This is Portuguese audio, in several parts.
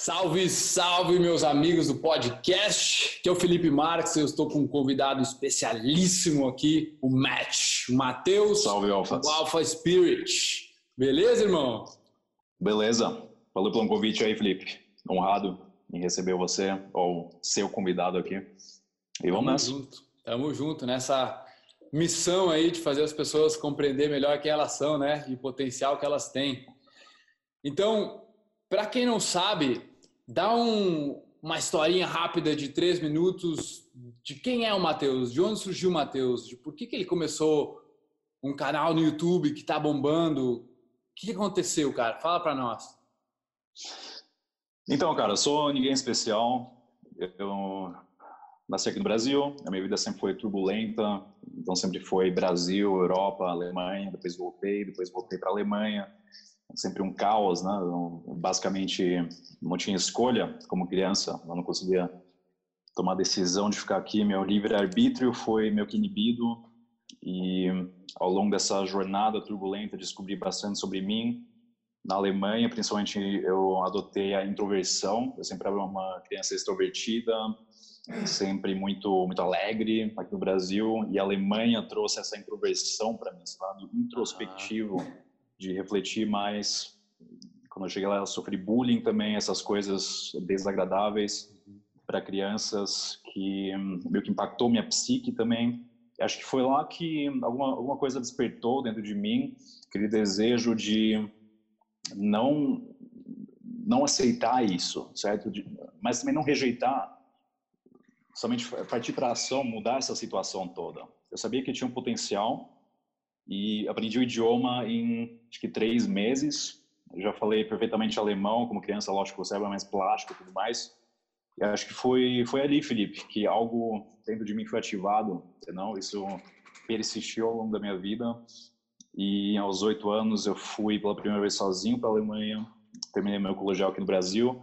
Salve, salve, meus amigos do podcast. Que é o Felipe Marques. Eu estou com um convidado especialíssimo aqui, o Matt, o Matheus. Salve, Alfa. O Alpha Spirit. Beleza, irmão? Beleza. Valeu pelo convite aí, Felipe. Honrado em receber você, ou seu convidado aqui. E vamos Tamo nessa. junto. Tamo junto nessa missão aí de fazer as pessoas compreender melhor quem elas são, né? E o potencial que elas têm. Então, para quem não sabe, dá um, uma historinha rápida de três minutos de quem é o Matheus, de onde surgiu o Matheus, de por que, que ele começou um canal no YouTube que está bombando. O que, aconteceu, cara? Fala para nós. Então, cara, eu sou ninguém especial. Eu nasci aqui no Brasil, a minha vida sempre foi turbulenta, então sempre foi Brasil, Europa, Alemanha, depois voltei, depois voltei para Alemanha. Sempre um caos, né? Eu, basicamente, não tinha escolha como criança, eu não conseguia tomar decisão de ficar aqui. Meu livre-arbítrio foi meio que inibido e ao longo dessa jornada turbulenta descobri bastante sobre mim. Na Alemanha, principalmente, eu adotei a introversão. Eu sempre era uma criança extrovertida, sempre muito muito alegre aqui no Brasil. E a Alemanha trouxe essa introversão para mim, esse lado introspectivo, de refletir mais. Quando eu cheguei lá, eu sofri bullying também, essas coisas desagradáveis para crianças que hum, meio que impactou minha psique também. Acho que foi lá que alguma, alguma coisa despertou dentro de mim, aquele desejo de não não aceitar isso, certo? De, mas também não rejeitar, somente partir para ação, mudar essa situação toda. Eu sabia que tinha um potencial e aprendi o idioma em acho que três meses. Eu já falei perfeitamente alemão como criança, lógico, o cérebro é mais plástico e tudo mais. E acho que foi foi ali, Felipe, que algo dentro de mim foi ativado, não? Isso persistiu ao longo da minha vida. E aos oito anos eu fui pela primeira vez sozinho para a Alemanha. Terminei meu colegial aqui no Brasil.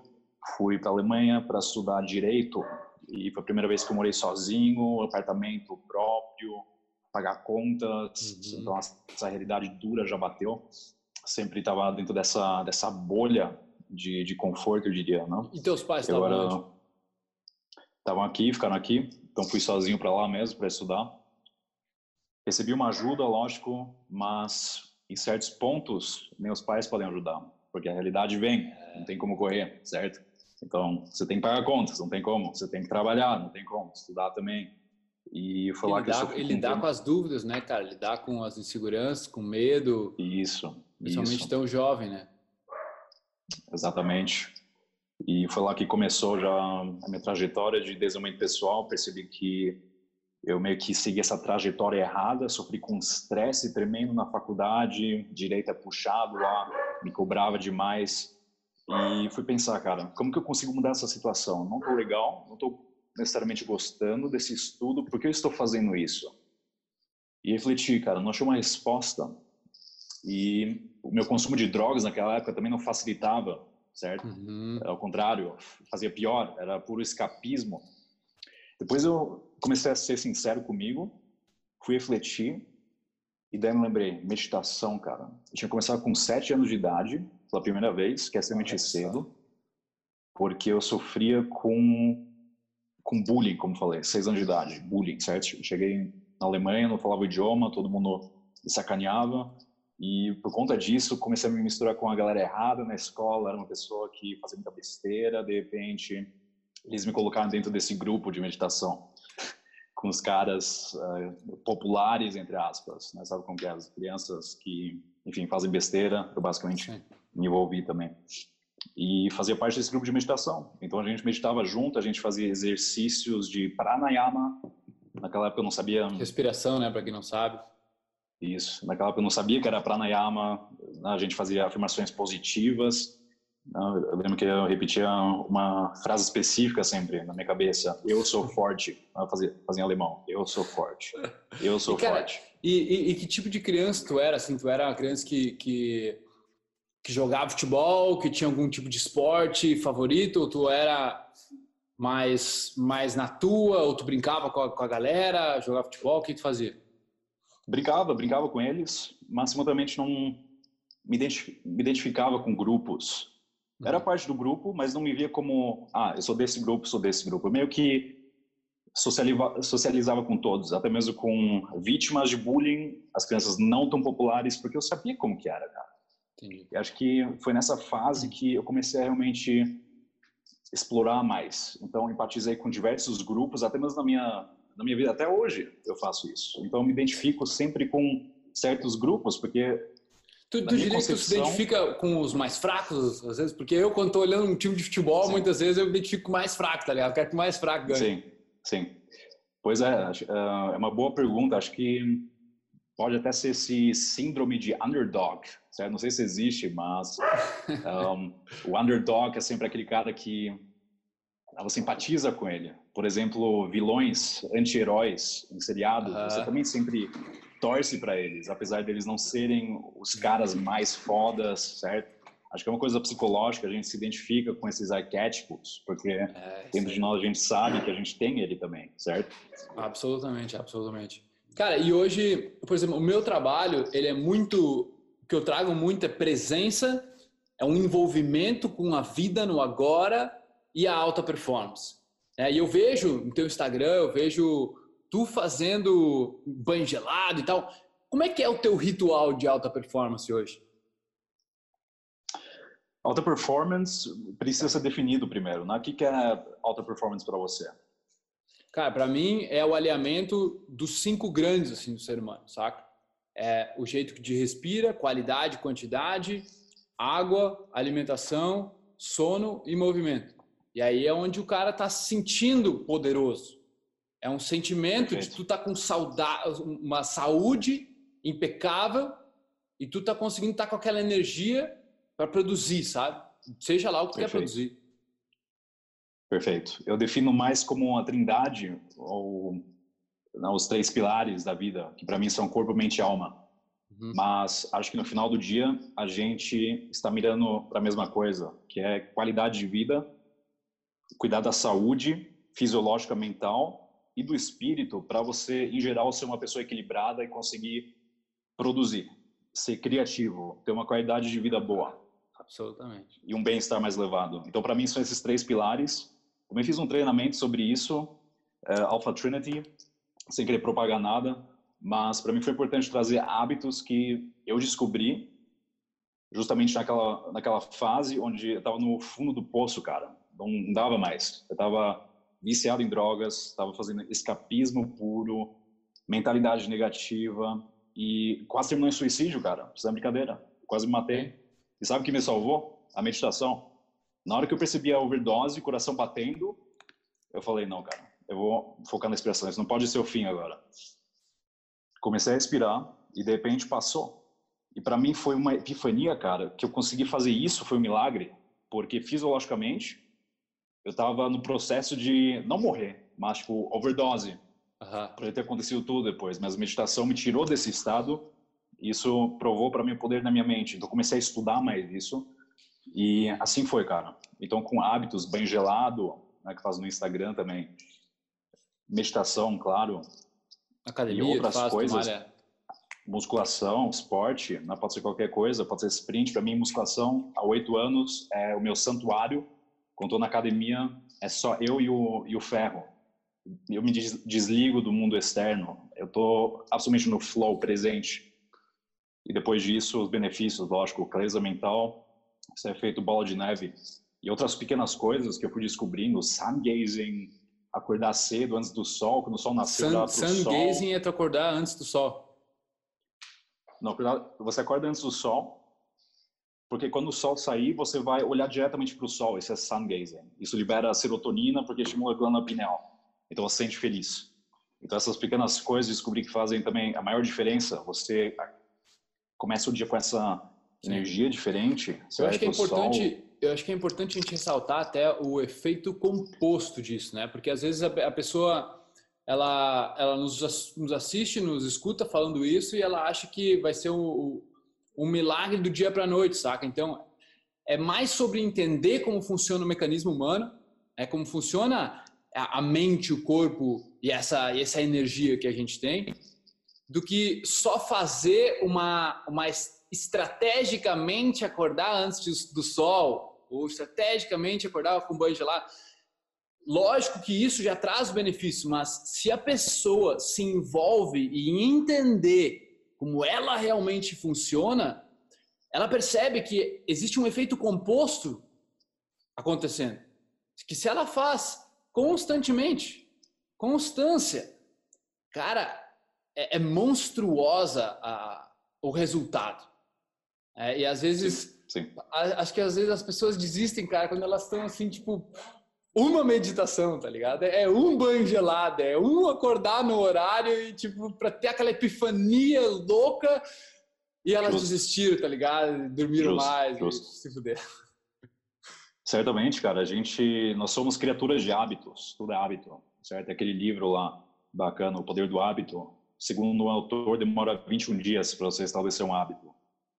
Fui para a Alemanha para estudar direito. E foi a primeira vez que eu morei sozinho, apartamento próprio, pagar contas. Uhum. Então essa realidade dura já bateu. Sempre estava dentro dessa dessa bolha de, de conforto, eu diria, não? E teus pais estavam onde? estavam aqui, ficaram aqui. Então fui sozinho para lá mesmo para estudar. Recebi uma ajuda, lógico, mas em certos pontos meus pais podem ajudar, porque a realidade vem, não tem como correr, certo? Então você tem que pagar contas, não tem como. Você tem que trabalhar, não tem como. Estudar também. E foi lá que eu lidar, sofri e com lidar com as dúvidas, né, cara? Lidar com as inseguranças, com medo, Isso, principalmente isso. tão jovem, né? Exatamente. E foi lá que começou já a minha trajetória de desenvolvimento pessoal. Percebi que eu meio que segui essa trajetória errada, sofri com estresse tremendo na faculdade, direito é puxado lá, me cobrava demais. E fui pensar, cara, como que eu consigo mudar essa situação? Não tô legal, não tô necessariamente gostando desse estudo, por que eu estou fazendo isso? E refleti, cara, não achei uma resposta. E o meu consumo de drogas naquela época também não facilitava, certo? Uhum. Ao contrário, fazia pior, era puro escapismo. Depois eu comecei a ser sincero comigo, fui refletir, e daí me lembrei, meditação, cara. Eu tinha começado com sete anos de idade, pela primeira vez, que é extremamente só. cedo, porque eu sofria com, com bullying, como falei, seis anos de idade, bullying, certo? Cheguei na Alemanha, não falava o idioma, todo mundo me sacaneava, e por conta disso, comecei a me misturar com a galera errada na escola. Era uma pessoa que fazia muita besteira. De repente, eles me colocaram dentro desse grupo de meditação com os caras eh, populares, entre aspas. Né? Sabe como que é? As crianças que, enfim, fazem besteira. Eu basicamente Sim. me envolvi também. E fazia parte desse grupo de meditação. Então a gente meditava junto, a gente fazia exercícios de pranayama. Naquela época eu não sabia Respiração, né, para quem não sabe. isso. Naquela época eu não sabia que era pranayama. A gente fazia afirmações positivas. né, Eu lembro que eu repetia uma frase específica sempre na minha cabeça. Eu sou forte. Eu fazia, fazia em alemão. Eu sou forte. Eu sou E, cara, forte. E, e- e que tipo de criança tu era? Assim, tu era uma criança que, que, que jogava futebol, que tinha algum tipo de esporte favorito? Ou tu era mais, mais na tua? Ou tu brincava com a, com a galera, jogava futebol? O que tu fazia? Brincava, brincava com eles, mas simultaneamente não me, identifi- me identificava com grupos. Era uhum. parte do grupo, mas não me via como, ah, eu sou desse grupo, sou desse grupo. Eu meio que socializava, socializava com todos, até mesmo com vítimas de bullying, as crianças não tão populares, porque eu sabia como que era, cara. Entendi. E acho que foi nessa fase que eu comecei a realmente explorar mais. Então, empatizei com diversos grupos, até mesmo na minha, na minha vida, até hoje eu faço isso. Então, eu me identifico sempre com certos grupos, porque Tu, tu diria concepção... que tu se identifica com os mais fracos, às vezes? Porque eu, quando estou olhando um time de futebol, sim. muitas vezes eu me identifico com mais fraco, tá ligado? Eu quero que o mais fraco ganhe. Sim, sim. Pois é, é uma boa pergunta. Acho que pode até ser esse síndrome de underdog. Certo? Não sei se existe, mas um, o underdog é sempre aquele cara que você simpatiza com ele. Por exemplo, vilões, anti-heróis em seriado, uh -huh. você também sempre torce para eles, apesar deles não serem os caras mais fodas, certo? Acho que é uma coisa psicológica, a gente se identifica com esses arquétipos, porque é, dentro de nós a gente sabe que a gente tem ele também, certo? Absolutamente, absolutamente. Cara, e hoje, por exemplo, o meu trabalho, ele é muito, o que eu trago muito é presença, é um envolvimento com a vida no agora e a alta performance. É, e eu vejo no teu Instagram, eu vejo tu fazendo banho gelado e tal. Como é que é o teu ritual de alta performance hoje? Alta performance precisa ser definido primeiro, né? O que é alta performance para você? Cara, para mim é o alinhamento dos cinco grandes assim do ser humano, saca? É o jeito de respira, qualidade, quantidade, água, alimentação, sono e movimento. E aí é onde o cara tá se sentindo poderoso. É um sentimento Perfeito. de tu tá com saudade, uma saúde impecável e tu tá conseguindo estar tá com aquela energia para produzir, sabe? Seja lá o que tu quer produzir. Perfeito. Eu defino mais como uma trindade ou não, os três pilares da vida, que para mim são corpo, mente e alma. Uhum. Mas acho que no final do dia a gente está mirando para a mesma coisa, que é qualidade de vida, cuidar da saúde fisiológica, mental e do espírito para você, em geral, ser uma pessoa equilibrada e conseguir produzir, ser criativo, ter uma qualidade de vida boa. Absolutamente. E um bem-estar mais elevado. Então, para mim, são esses três pilares. Também fiz um treinamento sobre isso, uh, Alpha Trinity, sem querer propagar nada, mas para mim foi importante trazer hábitos que eu descobri justamente naquela, naquela fase onde eu estava no fundo do poço, cara. Não dava mais. Eu estava viciado em drogas, estava fazendo escapismo puro, mentalidade negativa e quase terminou em suicídio, cara. Isso é brincadeira. Quase me matei. E sabe o que me salvou? A meditação. Na hora que eu percebi a overdose, coração batendo, eu falei, não, cara, eu vou focar na respiração. Isso não pode ser o fim agora. Comecei a respirar e de repente passou. E para mim foi uma epifania, cara, que eu consegui fazer isso foi um milagre, porque fisiologicamente eu estava no processo de não morrer, mas tipo overdose. Uhum. Poderia ter acontecido tudo depois, mas a meditação me tirou desse estado. Isso provou para mim o poder na minha mente. Então comecei a estudar mais isso e assim foi, cara. Então com hábitos bem gelado, né, que faz no Instagram também, meditação, claro, academia, e outras faz, coisas. Musculação, esporte, né, pode ser qualquer coisa, pode ser sprint. Para mim, musculação há oito anos é o meu santuário quando estou na academia, é só eu e o, e o ferro. Eu me desligo do mundo externo. Eu estou absolutamente no flow presente. E depois disso, os benefícios, lógico, clareza mental, isso é feito bola de neve. E outras pequenas coisas que eu fui descobrindo, sun gazing, acordar cedo antes do sol, quando o sol nasceu, sun, sun sol. gazing é tu acordar antes do sol. Não, você acorda antes do sol, porque quando o sol sair, você vai olhar diretamente para o sol, isso é sun gazing. Isso libera serotonina porque estimula a glândula pineal. Então você se sente feliz. Então essas pequenas coisas descobri que fazem também a maior diferença. Você começa o dia com essa energia diferente. Eu acho que é importante, eu acho que é importante a gente ressaltar até o efeito composto disso, né? Porque às vezes a, pessoa ela ela nos, nos assiste, nos escuta falando isso e ela acha que vai ser o, um milagre do dia para a noite, saca? Então, é mais sobre entender como funciona o mecanismo humano, é como funciona a mente, o corpo e essa, essa energia que a gente tem, do que só fazer uma, uma estrategicamente acordar antes do sol, ou estrategicamente acordava com banho gelado. Lógico que isso já traz benefício, mas se a pessoa se envolve em entender como ela realmente funciona, ela percebe que existe um efeito composto acontecendo. Que se ela faz constantemente, constância, cara, é, é monstruosa a, o resultado. É, e às vezes, sim, sim. A, acho que às vezes as pessoas desistem, cara, quando elas estão assim, tipo, uma meditação, tá ligado? É um banho gelado, é um acordar no horário e, tipo, pra ter aquela epifania louca e elas Justo. desistiram, tá ligado? Dormiram Justo. mais Justo. se fuderam. Certamente, cara. A gente, nós somos criaturas de hábitos. Tudo é hábito, certo? Aquele livro lá, bacana, O Poder do Hábito. Segundo o autor, demora 21 dias para você estabelecer um hábito.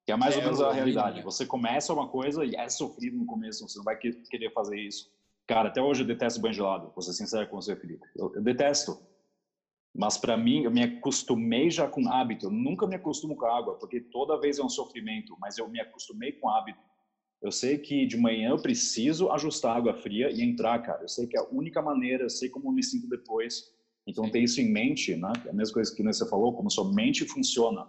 Que é mais é, ou menos a realidade. Né? Você começa uma coisa e é sofrido no começo. Você não vai querer fazer isso. Cara, até hoje eu detesto banho gelado. Vou ser sincero com você, Felipe. Eu, eu detesto. Mas para mim, eu me acostumei já com hábito. Eu nunca me acostumo com água, porque toda vez é um sofrimento, mas eu me acostumei com hábito. Eu sei que de manhã eu preciso ajustar a água fria e entrar, cara. Eu sei que é a única maneira, eu sei como eu me sinto depois. Então, ter isso em mente, né? É a mesma coisa que você falou, como sua mente funciona.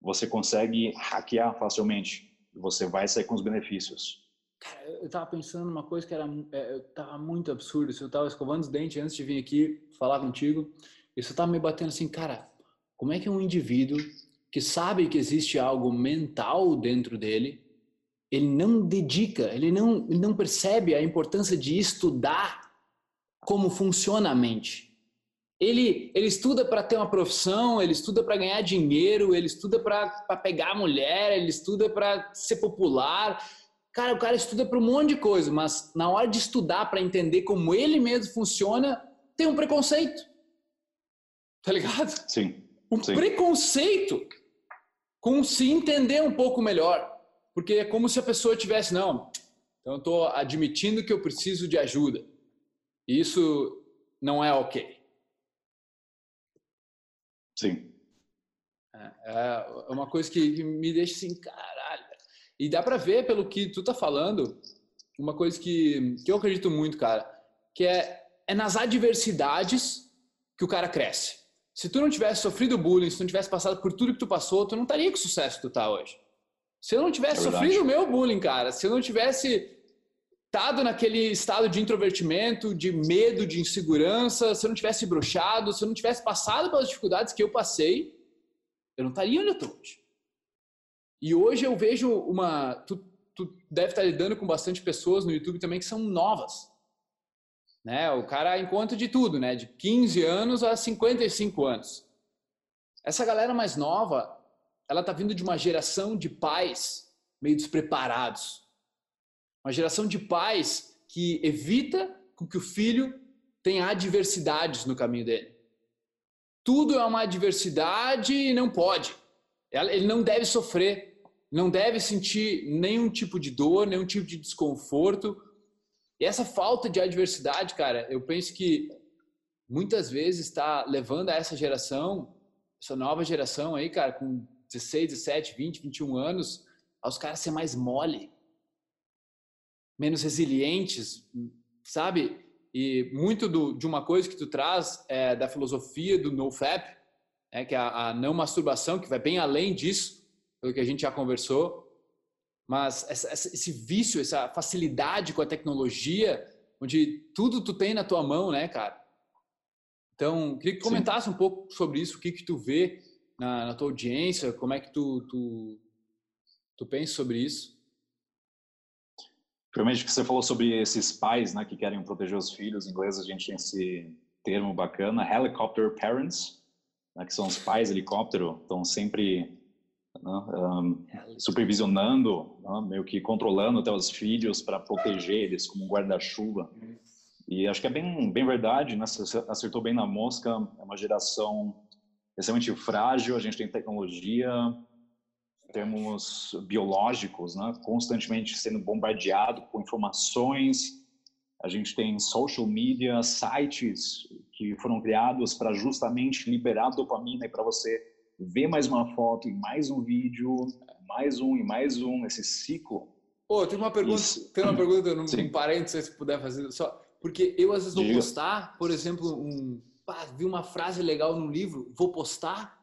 Você consegue hackear facilmente. Você vai sair com os benefícios. Cara, eu tava pensando numa coisa que era, é, tava muito absurdo. Eu tava escovando os dentes antes de vir aqui falar contigo. Isso tá me batendo assim, cara, como é que um indivíduo que sabe que existe algo mental dentro dele, ele não dedica, ele não, ele não percebe a importância de estudar como funciona a mente. Ele, ele estuda para ter uma profissão, ele estuda para ganhar dinheiro, ele estuda para pegar mulher, ele estuda para ser popular. Cara, o cara estuda para um monte de coisa, mas na hora de estudar para entender como ele mesmo funciona, tem um preconceito. Tá ligado? Sim. Um sim. preconceito com se entender um pouco melhor. Porque é como se a pessoa tivesse, não, então eu estou admitindo que eu preciso de ajuda. E isso não é ok. Sim. É, é uma coisa que me deixa assim, caralho. E dá para ver pelo que tu tá falando, uma coisa que, que eu acredito muito, cara, que é, é nas adversidades que o cara cresce se tu não tivesse sofrido bullying, se tu não tivesse passado por tudo que tu passou, tu não estaria com o sucesso que tu tá hoje. Se eu não tivesse é sofrido o meu bullying, cara, se eu não tivesse estado naquele estado de introvertimento, de medo, de insegurança, se eu não tivesse bruxado, se eu não tivesse passado pelas dificuldades que eu passei, eu não estaria onde eu tô hoje. E hoje eu vejo uma. Tu, tu deve estar lidando com bastante pessoas no YouTube também que são novas. Né? O cara encontra de tudo, né? De 15 anos a 55 anos. Essa galera mais nova, ela tá vindo de uma geração de pais meio despreparados. Uma geração de pais que evita que o filho tenha adversidades no caminho dele. Tudo é uma adversidade e não pode. Ele não deve sofrer, não deve sentir nenhum tipo de dor, nenhum tipo de desconforto, e essa falta de adversidade, cara, eu penso que muitas vezes está levando a essa geração, essa nova geração aí, cara, com 16, 17, 20, 21 anos, aos caras ser mais mole, menos resilientes, sabe? E muito do, de uma coisa que tu traz é da filosofia do NoFap, é que é a, a não masturbação, que vai bem além disso, pelo que a gente já conversou, mas essa, esse vício, essa facilidade com a tecnologia, onde tudo tu tem na tua mão, né, cara? Então, queria que comentasse Sim. um pouco sobre isso, o que que tu vê na, na, tua audiência, como é que tu, tu, tu pensa sobre isso? Primeiro que você falou sobre esses pais, né, que querem proteger os filhos, em inglês a gente tem esse termo bacana, helicopter parents, né, que são os pais helicóptero, estão sempre né, um, supervisionando, né, meio que controlando até os filhos para proteger eles como um guarda-chuva. E acho que é bem, bem verdade, né? Você acertou bem na mosca. É uma geração extremamente frágil. A gente tem tecnologia, termos biológicos, né? Constantemente sendo bombardeado com informações. A gente tem social media, sites que foram criados para justamente liberar dopamina e para você ver mais uma foto e mais um vídeo, mais um e mais um, esse ciclo Ô, oh, tem uma pergunta, Isso. tem uma pergunta, num, um parênteses, se puder fazer só. Porque eu às vezes vou postar, por exemplo, um, vi uma frase legal no livro, vou postar,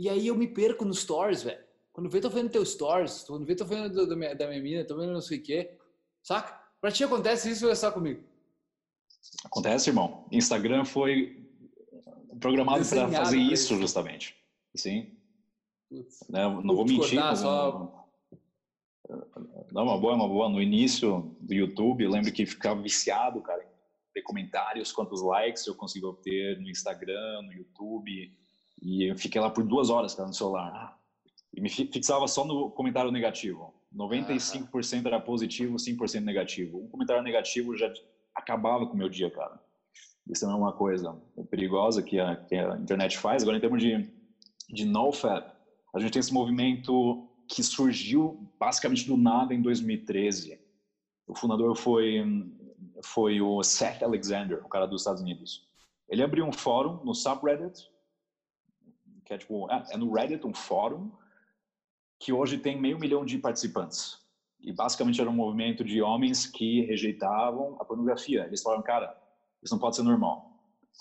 e aí eu me perco nos stories, velho. Quando vê, tô vendo teu stories, quando vê, tô vendo da minha, da minha mina, tô vendo não sei o quê. Saca? Pra ti acontece isso ou é só comigo? Acontece, irmão. Instagram foi programado para fazer isso, justamente. Sim. Putz, não, não vou mentir. Cortar, só... Não, uma boa, uma boa. No início do YouTube, eu lembro que ficava viciado, cara, em ter comentários, quantos likes eu consigo obter no Instagram, no YouTube. E eu fiquei lá por duas horas, cara, no celular. E me fixava só no comentário negativo. 95% era positivo, 5% negativo. Um comentário negativo já acabava com o meu dia, cara. Isso é uma coisa perigosa que a, que a internet faz. Agora, em termos de, de NoFap, a gente tem esse movimento que surgiu basicamente do nada em 2013. O fundador foi, foi o Seth Alexander, o cara dos Estados Unidos. Ele abriu um fórum no subreddit, que é tipo, é, é no Reddit um fórum, que hoje tem meio milhão de participantes. E basicamente era um movimento de homens que rejeitavam a pornografia. Eles falaram, cara, isso não pode ser normal.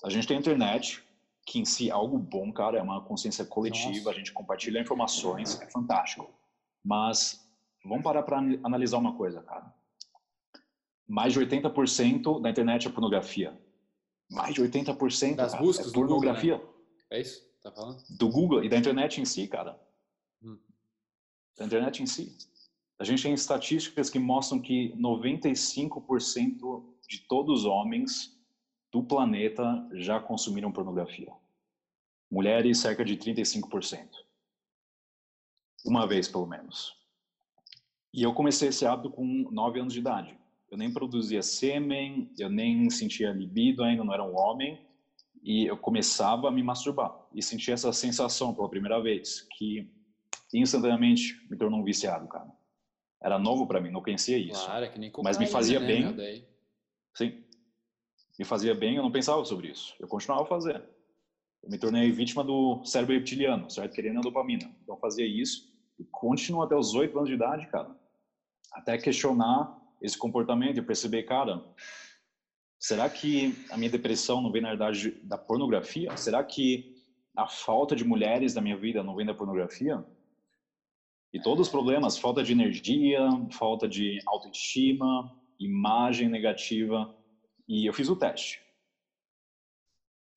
A gente tem a internet, que em si é algo bom, cara, é uma consciência coletiva, Nossa. a gente compartilha informações, é fantástico. Mas vamos parar para analisar uma coisa, cara. Mais de 80% da internet é pornografia. Mais de 80% das cara, buscas é pornografia. Do Google, né? É isso? Tá falando? Do Google e da internet em si, cara. Hum. Da internet em si. A gente tem estatísticas que mostram que 95% de todos os homens do planeta já consumiram pornografia. Mulheres, cerca de 35%. Uma vez, pelo menos. E eu comecei esse hábito com 9 anos de idade. Eu nem produzia sêmen, eu nem sentia libido ainda, não era um homem. E eu começava a me masturbar. E sentia essa sensação pela primeira vez, que instantaneamente me tornou um viciado, cara era novo para mim, não conhecia isso. Claro, é que nem Mas me fazia né, bem. Sim. Me fazia bem, eu não pensava sobre isso. Eu continuava a fazer. Eu me tornei vítima do cérebro reptiliano, certo? Querendo a dopamina. Então fazia isso e continuo até os oito anos de idade, cara. Até questionar esse comportamento e perceber, cara, será que a minha depressão não vem na verdade da pornografia? Será que a falta de mulheres da minha vida não vem da pornografia? E todos os problemas, falta de energia, falta de autoestima, imagem negativa, e eu fiz o teste.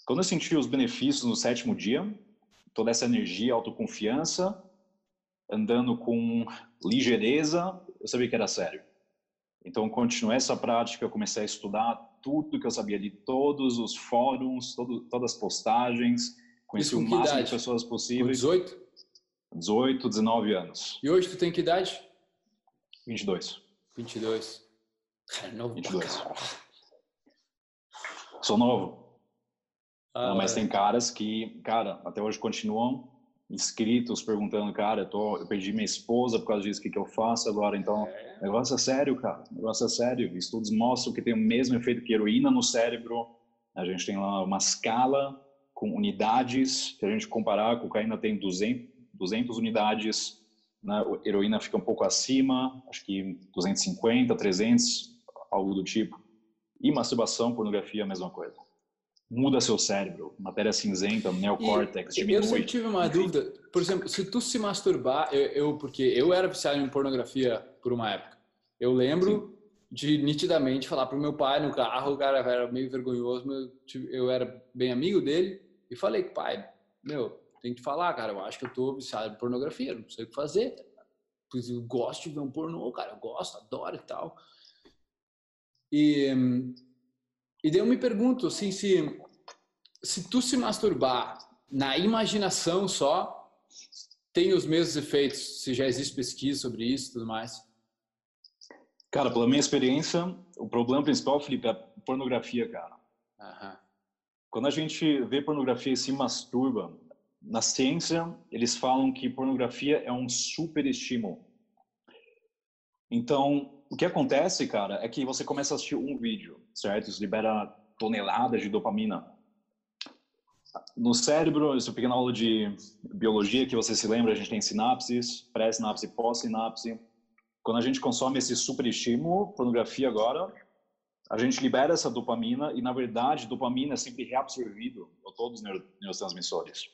Quando eu senti os benefícios no sétimo dia, toda essa energia, autoconfiança, andando com ligeireza, eu sabia que era sério. Então, continuei essa prática, comecei a estudar tudo que eu sabia ali, todos os fóruns, todo, todas as postagens, conheci o máximo idade? de pessoas possíveis. Com 18? 18, 19 anos. E hoje tu tem que idade? 22. 22. Cara, novo 22. Sou novo. Ah, Não, mas é. tem caras que, cara, até hoje continuam inscritos perguntando, cara, eu, tô, eu perdi minha esposa por causa disso, o que, que eu faço agora? Então, é. negócio é sério, cara. Negócio é sério. Estudos mostram que tem o mesmo efeito que heroína no cérebro. A gente tem lá uma escala com unidades, que a gente comparar, a cocaína tem 200, 200 unidades, né? heroína fica um pouco acima, acho que 250, 300, algo do tipo. E masturbação, pornografia, a mesma coisa. Muda seu cérebro, matéria cinzenta, neocórtex, diminui. Eu sempre tive uma dúvida, por exemplo, se tu se masturbar, eu, eu, porque eu era viciado em pornografia por uma época. Eu lembro Sim. de nitidamente falar pro meu pai no carro, o cara era meio vergonhoso, eu era bem amigo dele, e falei, pai, meu, tem que falar, cara, eu acho que eu tô viciado em pornografia, não sei o que fazer. Pois eu gosto de ver um pornô, cara, eu gosto, adoro e tal. E, e daí eu me pergunto, assim, se, se tu se masturbar na imaginação só, tem os mesmos efeitos, se já existe pesquisa sobre isso e tudo mais? Cara, pela minha experiência, o problema principal, Felipe, é a pornografia, cara. Aham. Quando a gente vê pornografia e se masturba, na ciência, eles falam que pornografia é um super estímulo. Então, o que acontece, cara, é que você começa a assistir um vídeo, certo? Isso libera toneladas de dopamina. No cérebro, isso é pequena aula de biologia que você se lembra, a gente tem sinapses, pré-sinapse pós-sinapse. quando a gente consome esse superestímulo, pornografia agora, a gente libera essa dopamina e, na verdade, dopamina é sempre reabsorvido por todos os neurotransmissores.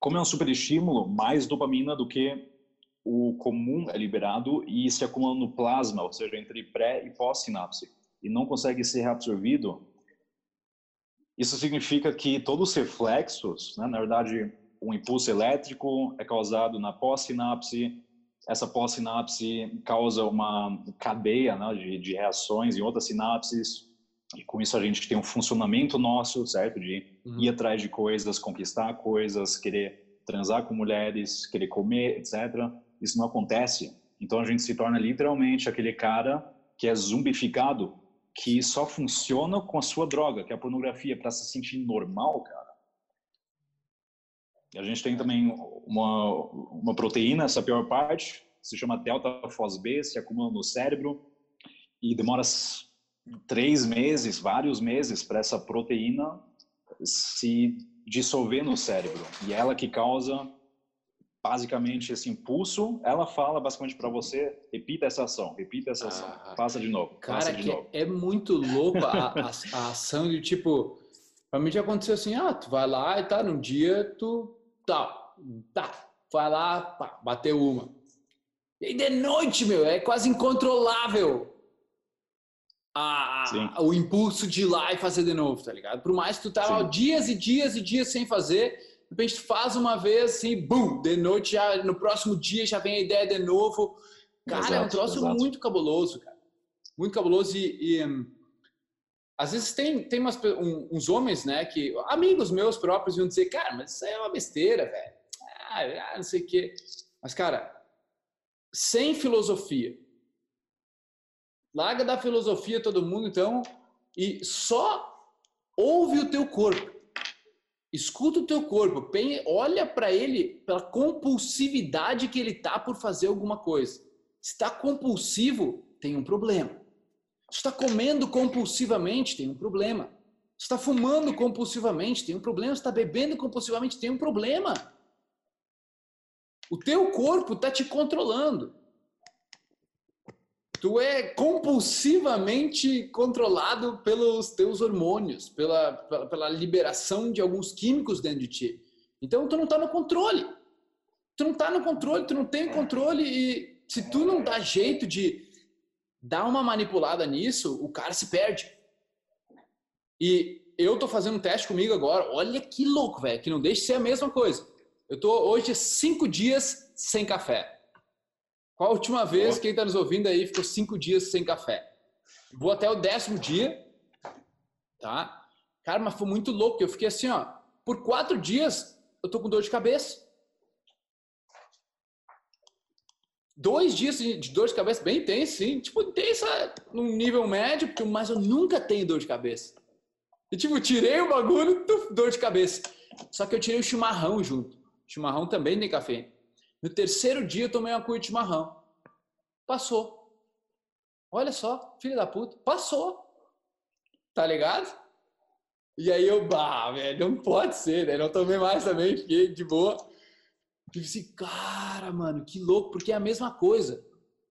Como é um superestímulo, mais dopamina do que o comum é liberado e se acumula no plasma, ou seja, entre pré e pós-sinapse, e não consegue ser reabsorvido. Isso significa que todos os reflexos, né, na verdade, um impulso elétrico é causado na pós-sinapse, essa pós-sinapse causa uma cadeia né, de, de, reações em outras sinapses, e com isso a gente tem um funcionamento nosso, certo? De uhum. ir atrás de coisas, conquistar coisas, querer transar com mulheres, querer comer, etc. Isso não acontece. Então a gente se torna literalmente aquele cara que é zumbificado, que só funciona com a sua droga, que é a pornografia, para se sentir normal, cara a gente tem também uma, uma proteína, essa pior parte, se chama delta fosb, se acumula no cérebro e demora três meses, vários meses para essa proteína se dissolver no cérebro. E ela que causa basicamente esse impulso, ela fala basicamente para você, repita essa ação, repita essa ação, ah, faça de novo, cara, de novo. É, muito louco a, a, a ação de tipo, para mim já aconteceu assim, ah, tu vai lá e tá, num dia tu tal, tá, vai lá, pá, bateu uma. E aí de noite, meu, é quase incontrolável a, a, o impulso de ir lá e fazer de novo, tá ligado? Por mais que tu tava Sim. dias e dias e dias sem fazer, de repente faz uma vez assim, bum, de noite já, no próximo dia já vem a ideia de novo. Cara, exato, é um troço exato. muito cabuloso, cara. Muito cabuloso e, e um, às vezes tem, tem umas, um, uns homens, né, que amigos meus próprios iam dizer, cara, mas isso aí é uma besteira, velho. Ah, ah, não sei o quê. Mas, cara, sem filosofia. Larga da filosofia todo mundo, então, e só ouve o teu corpo. Escuta o teu corpo, olha para ele pela compulsividade que ele tá por fazer alguma coisa. Se está compulsivo, tem um problema está comendo compulsivamente, tem um problema. está fumando compulsivamente, tem um problema. está bebendo compulsivamente, tem um problema. O teu corpo está te controlando. Tu é compulsivamente controlado pelos teus hormônios, pela, pela, pela liberação de alguns químicos dentro de ti. Então tu não está no controle. Tu não está no controle, tu não tem controle e se tu não dá jeito de dá uma manipulada nisso, o cara se perde. E eu tô fazendo um teste comigo agora. Olha que louco, velho, que não deixa de ser a mesma coisa. Eu tô hoje cinco dias sem café. Qual a última vez quem tá nos ouvindo aí ficou cinco dias sem café? Vou até o décimo dia, tá? Cara, mas foi muito louco. Eu fiquei assim, ó. Por quatro dias eu tô com dor de cabeça. dois dias de dor de cabeça bem intensa, sim. Tipo, intensa num nível médio, mas eu nunca tenho dor de cabeça. E tipo, tirei o bagulho, dor de cabeça. Só que eu tirei o chimarrão junto. O chimarrão também tem café. No terceiro dia eu tomei uma cuia de chimarrão. Passou. Olha só, filho da puta, passou. Tá ligado? E aí eu, bah, velho, não pode ser, né? Não tomei mais também, fiquei de boa. Disse, assim, cara, mano, que louco, porque é a mesma coisa.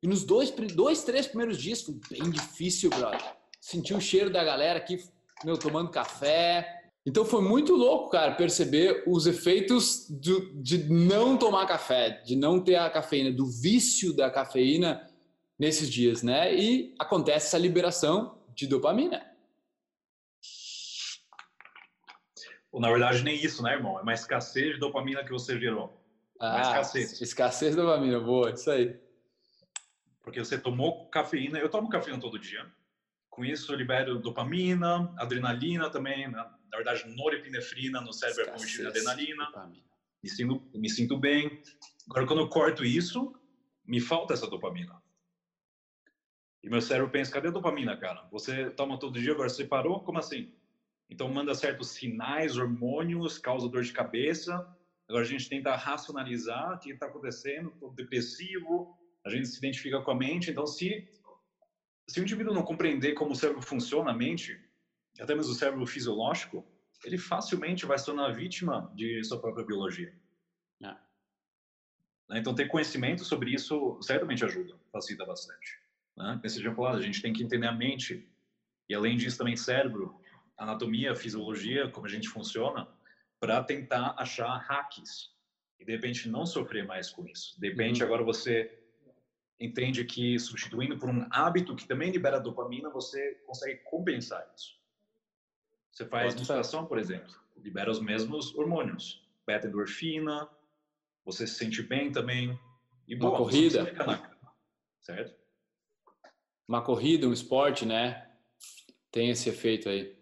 E nos dois, dois três primeiros dias foi bem difícil, brother. Senti o cheiro da galera aqui, meu, tomando café. Então foi muito louco, cara, perceber os efeitos do, de não tomar café, de não ter a cafeína, do vício da cafeína nesses dias, né? E acontece essa liberação de dopamina. Na verdade, nem isso, né, irmão? É uma escassez de dopamina que você gerou. Ah, escassez. Escassez da dopamina, boa, isso aí. Porque você tomou cafeína, eu tomo cafeína todo dia. Com isso eu libero dopamina, adrenalina também, na, na verdade norepinefrina no cérebro é convertida em adrenalina. Me sinto, me sinto bem. Agora quando eu corto isso, me falta essa dopamina. E meu cérebro pensa, cadê a dopamina, cara? Você toma todo dia, agora você parou? Como assim? Então manda certos sinais, hormônios, causa dor de cabeça, Agora a gente tenta racionalizar o que está acontecendo, estou depressivo, a gente se identifica com a mente. Então, se, se o indivíduo não compreender como o cérebro funciona, a mente, até mesmo o cérebro fisiológico, ele facilmente vai se tornar vítima de sua própria biologia. É. Né? Então, ter conhecimento sobre isso certamente ajuda, facilita bastante. Né? Como você já falou, a gente tem que entender a mente e, além disso, também cérebro, anatomia, fisiologia, como a gente funciona, para tentar achar hacks e, de repente, não sofrer mais com isso. De repente, uhum. agora você entende que substituindo por um hábito que também libera dopamina, você consegue compensar isso. Você faz musculação, por exemplo, libera os mesmos hormônios, beta-endorfina, você se sente bem também. E uma boa, corrida, certo? Uma corrida, um esporte, né? Tem esse efeito aí.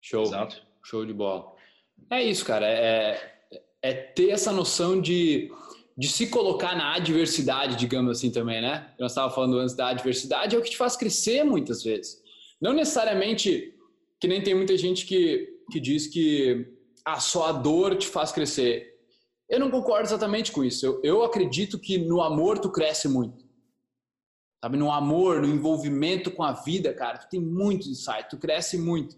Show. Exato. Show de bola. É isso, cara. É, é ter essa noção de de se colocar na adversidade, digamos assim também, né? Eu estava falando antes da adversidade, é o que te faz crescer muitas vezes. Não necessariamente que nem tem muita gente que, que diz que a só a dor te faz crescer. Eu não concordo exatamente com isso. Eu, eu acredito que no amor tu cresce muito. Sabe, no amor, no envolvimento com a vida, cara, tu tem muito insight, tu cresce muito.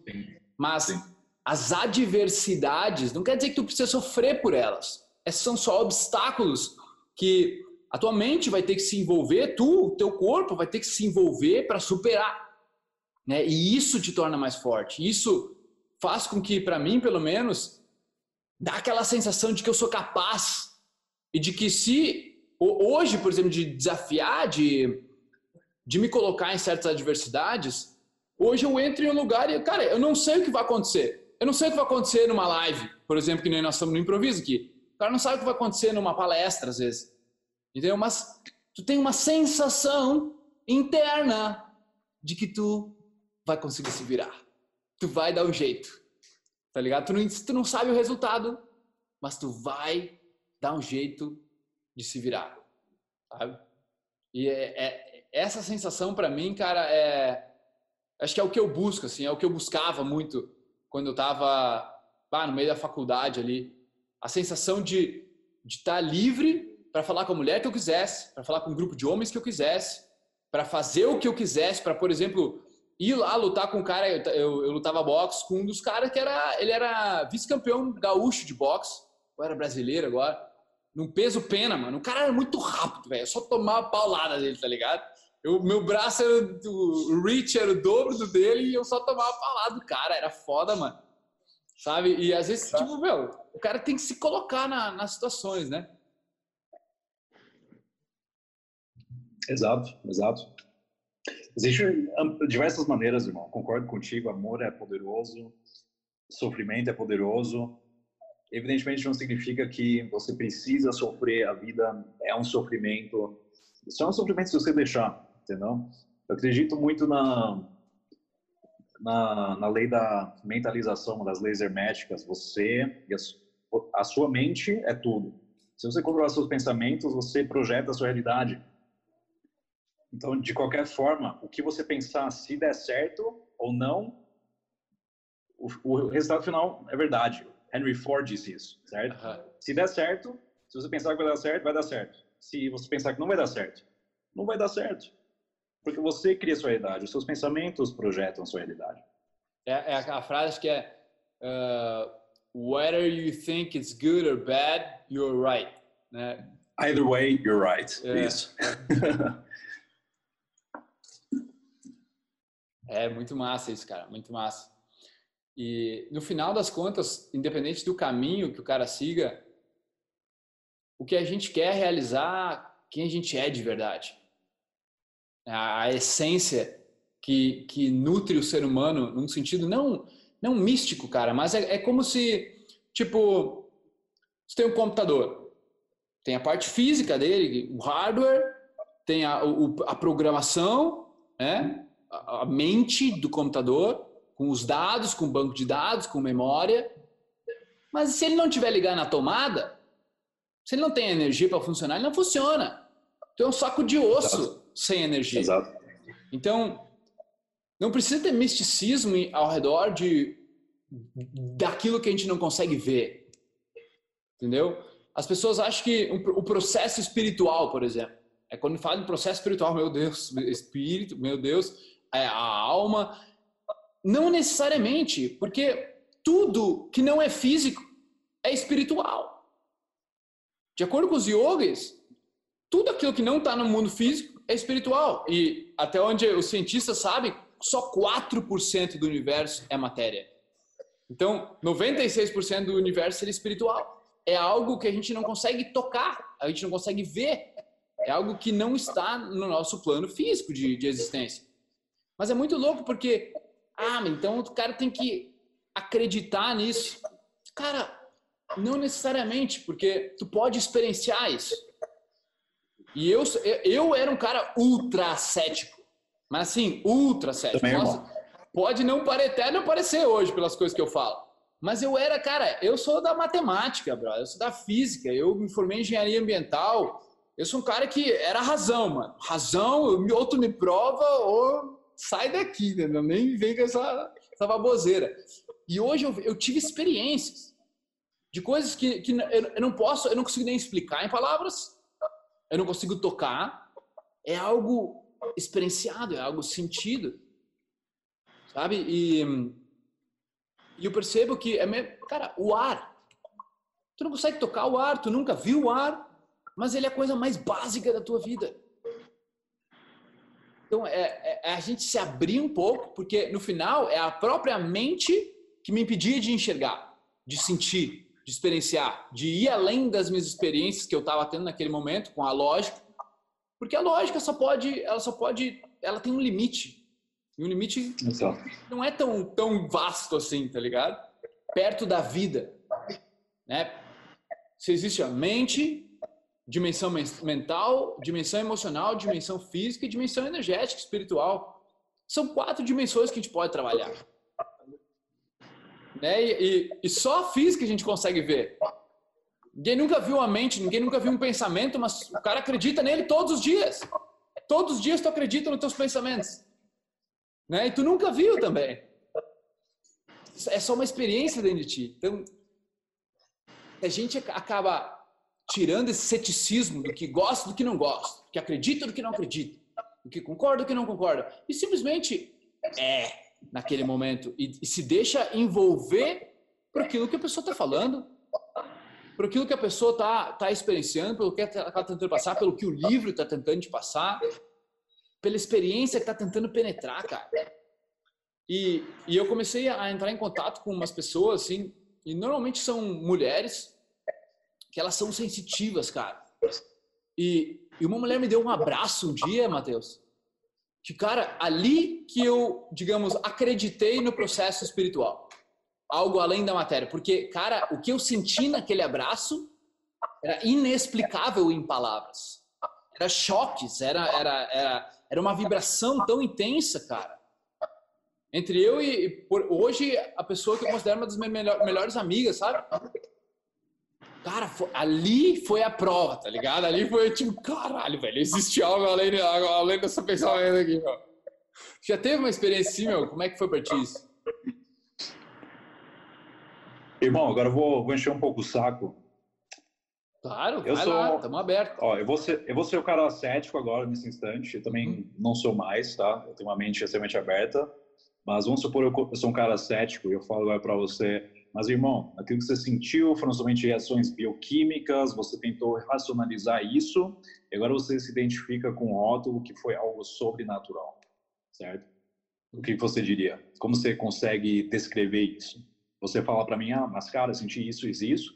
Mas Sim. as adversidades não quer dizer que tu precisa sofrer por elas são só obstáculos que a tua mente vai ter que se envolver, tu, o teu corpo vai ter que se envolver para superar. Né? E isso te torna mais forte. Isso faz com que, para mim, pelo menos, dá aquela sensação de que eu sou capaz e de que se hoje, por exemplo, de desafiar, de, de me colocar em certas adversidades, hoje eu entro em um lugar e, cara, eu não sei o que vai acontecer. Eu não sei o que vai acontecer numa live, por exemplo, que nem nós estamos no improviso aqui cara não sabe o que vai acontecer numa palestra, às vezes. Entendeu? Mas tu tem uma sensação interna de que tu vai conseguir se virar. Tu vai dar um jeito. Tá ligado? Tu não, tu não sabe o resultado, mas tu vai dar um jeito de se virar. Sabe? E é, é essa sensação para mim, cara, é acho que é o que eu busco, assim, é o que eu buscava muito quando eu tava ah, no meio da faculdade ali a sensação de estar tá livre para falar com a mulher que eu quisesse, para falar com um grupo de homens que eu quisesse, para fazer o que eu quisesse, para, por exemplo, ir lá lutar com um cara, eu, eu, eu lutava boxe com um dos caras que era, ele era vice-campeão gaúcho de boxe, ou era brasileiro agora, num peso pena, mano. O cara era muito rápido, velho, só tomava paulada dele, tá ligado? Eu, meu braço era, o reach era o dobro do dele e eu só tomava paulada do cara, era foda, mano. Sabe? E às vezes, tipo, meu, o cara tem que se colocar na, nas situações, né? Exato, exato. Existem diversas maneiras, irmão. Concordo contigo. Amor é poderoso, sofrimento é poderoso. Evidentemente, não significa que você precisa sofrer. A vida é um sofrimento. Só é um sofrimento se você deixar, entendeu? Eu acredito muito na na, na lei da mentalização, das leis herméticas, você e a, a sua mente é tudo. Se você controlar seus pensamentos, você projeta a sua realidade. Então, de qualquer forma, o que você pensar, se der certo ou não, o, o resultado final é verdade. Henry Ford disse isso, certo? Uhum. Se der certo, se você pensar que vai dar certo, vai dar certo. Se você pensar que não vai dar certo, não vai dar certo. Porque você cria a sua realidade, os seus pensamentos projetam a sua realidade. É, é a frase que é uh, whether you think it's good or bad, you're right. Né? Either way, you're right. É. Isso. é muito massa isso, cara, muito massa. E no final das contas, independente do caminho que o cara siga, o que a gente quer realizar quem a gente é de verdade a, essência que, que nutre o ser humano num sentido não não místico, cara, mas é, é como se, tipo, você tem um computador, tem a parte física dele, o hardware, tem a, o, a programação, né? A, mente do computador, com os dados, com o banco de dados, com memória. Mas se ele não tiver ligado na tomada, se ele não tem energia para funcionar, ele não funciona. Então é um saco de osso sem energia. Exato. Então, não precisa ter misticismo ao redor de daquilo que a gente não consegue ver. Entendeu? As pessoas acham que o processo espiritual, por exemplo, é quando fala de processo espiritual, meu Deus, espírito, meu Deus, a alma. Não necessariamente, porque tudo que não é físico é espiritual. De acordo com os yogis, tudo aquilo que não está no mundo físico é espiritual. E até onde os cientistas sabem, só 4% do universo é matéria. Então, 96% do universo é espiritual. É algo que a gente não consegue tocar, a gente não consegue ver. É algo que não está no nosso plano físico de, de existência. Mas é muito louco porque, ah, então o cara tem que acreditar nisso. Cara, não necessariamente, porque tu pode experienciar isso. E eu, eu era um cara ultra cético. Mas assim, ultra cético. Também, Nossa, pode não parecer, não parecer hoje pelas coisas que eu falo. Mas eu era, cara, eu sou da matemática, bro. Eu sou da física. Eu me formei em engenharia ambiental. Eu sou um cara que era razão, mano. Razão, ou tu me prova ou sai daqui, né? Nem vem com essa, essa baboseira. E hoje eu, eu tive experiências de coisas que, que eu, não posso, eu não consigo nem explicar em palavras, eu não consigo tocar. É algo experienciado, é algo sentido, sabe? E, e eu percebo que, é, cara, o ar. Tu não consegue tocar o ar, tu nunca viu o ar, mas ele é a coisa mais básica da tua vida. Então, é, é, é, a gente se abrir um pouco, porque no final é a própria mente que me impedia de enxergar, de sentir, de experienciar, de ir além das minhas experiências que eu estava tendo naquele momento com a lógica, porque a lógica só pode, ela só pode, ela tem um limite. E um limite Exato. não é tão, tão vasto assim, tá ligado? Perto da vida, né? Se existe a mente, dimensão mental, dimensão emocional, dimensão física e dimensão energética, espiritual. São quatro dimensões que a gente pode trabalhar. Né? E, e, e só a física a gente consegue ver. Ninguém nunca viu a mente, ninguém nunca viu um pensamento, mas o cara acredita nele todos os dias. Todos os dias tu acredita nos teus pensamentos. Né? E tu nunca viu também. É só uma experiência dentro de ti. Então, a gente acaba tirando esse ceticismo do que gosta do que não gosta, do que acredita do que não acredita, do que concorda do que não concorda, e simplesmente é naquele momento e, e se deixa envolver por aquilo que a pessoa está falando, por aquilo que a pessoa está tá experienciando, pelo que ela está tentando passar, pelo que o livro está tentando te passar, pela experiência que está tentando penetrar, cara. E, e eu comecei a entrar em contato com umas pessoas, assim, e normalmente são mulheres que elas são sensitivas, cara. E, e uma mulher me deu um abraço um dia, Matheus, que, cara, ali que eu, digamos, acreditei no processo espiritual. Algo além da matéria. Porque, cara, o que eu senti naquele abraço era inexplicável em palavras. Era choques, era, era, era, era uma vibração tão intensa, cara. Entre eu e, por, hoje, a pessoa que eu considero uma das minhas melhores amigas, sabe? Cara, foi, ali foi a prova, tá ligado? Ali foi tipo, caralho, velho, existe algo além, além dessa pensamento aqui, meu. Já teve uma experiência assim, meu? Como é que foi pra ti isso? Irmão, agora eu vou, vou encher um pouco o saco. Claro, eu sou, lá, estamos abertos. Ó, eu vou, ser, eu vou ser o cara cético agora, nesse instante. Eu também uhum. não sou mais, tá? Eu tenho uma mente extremamente aberta. Mas vamos supor eu, eu sou um cara cético e eu falo agora pra você mas, irmão, aquilo que você sentiu foram somente reações bioquímicas, você tentou racionalizar isso, e agora você se identifica com o rótulo que foi algo sobrenatural, certo? O que você diria? Como você consegue descrever isso? Você fala para mim, ah, mas cara, senti isso e isso,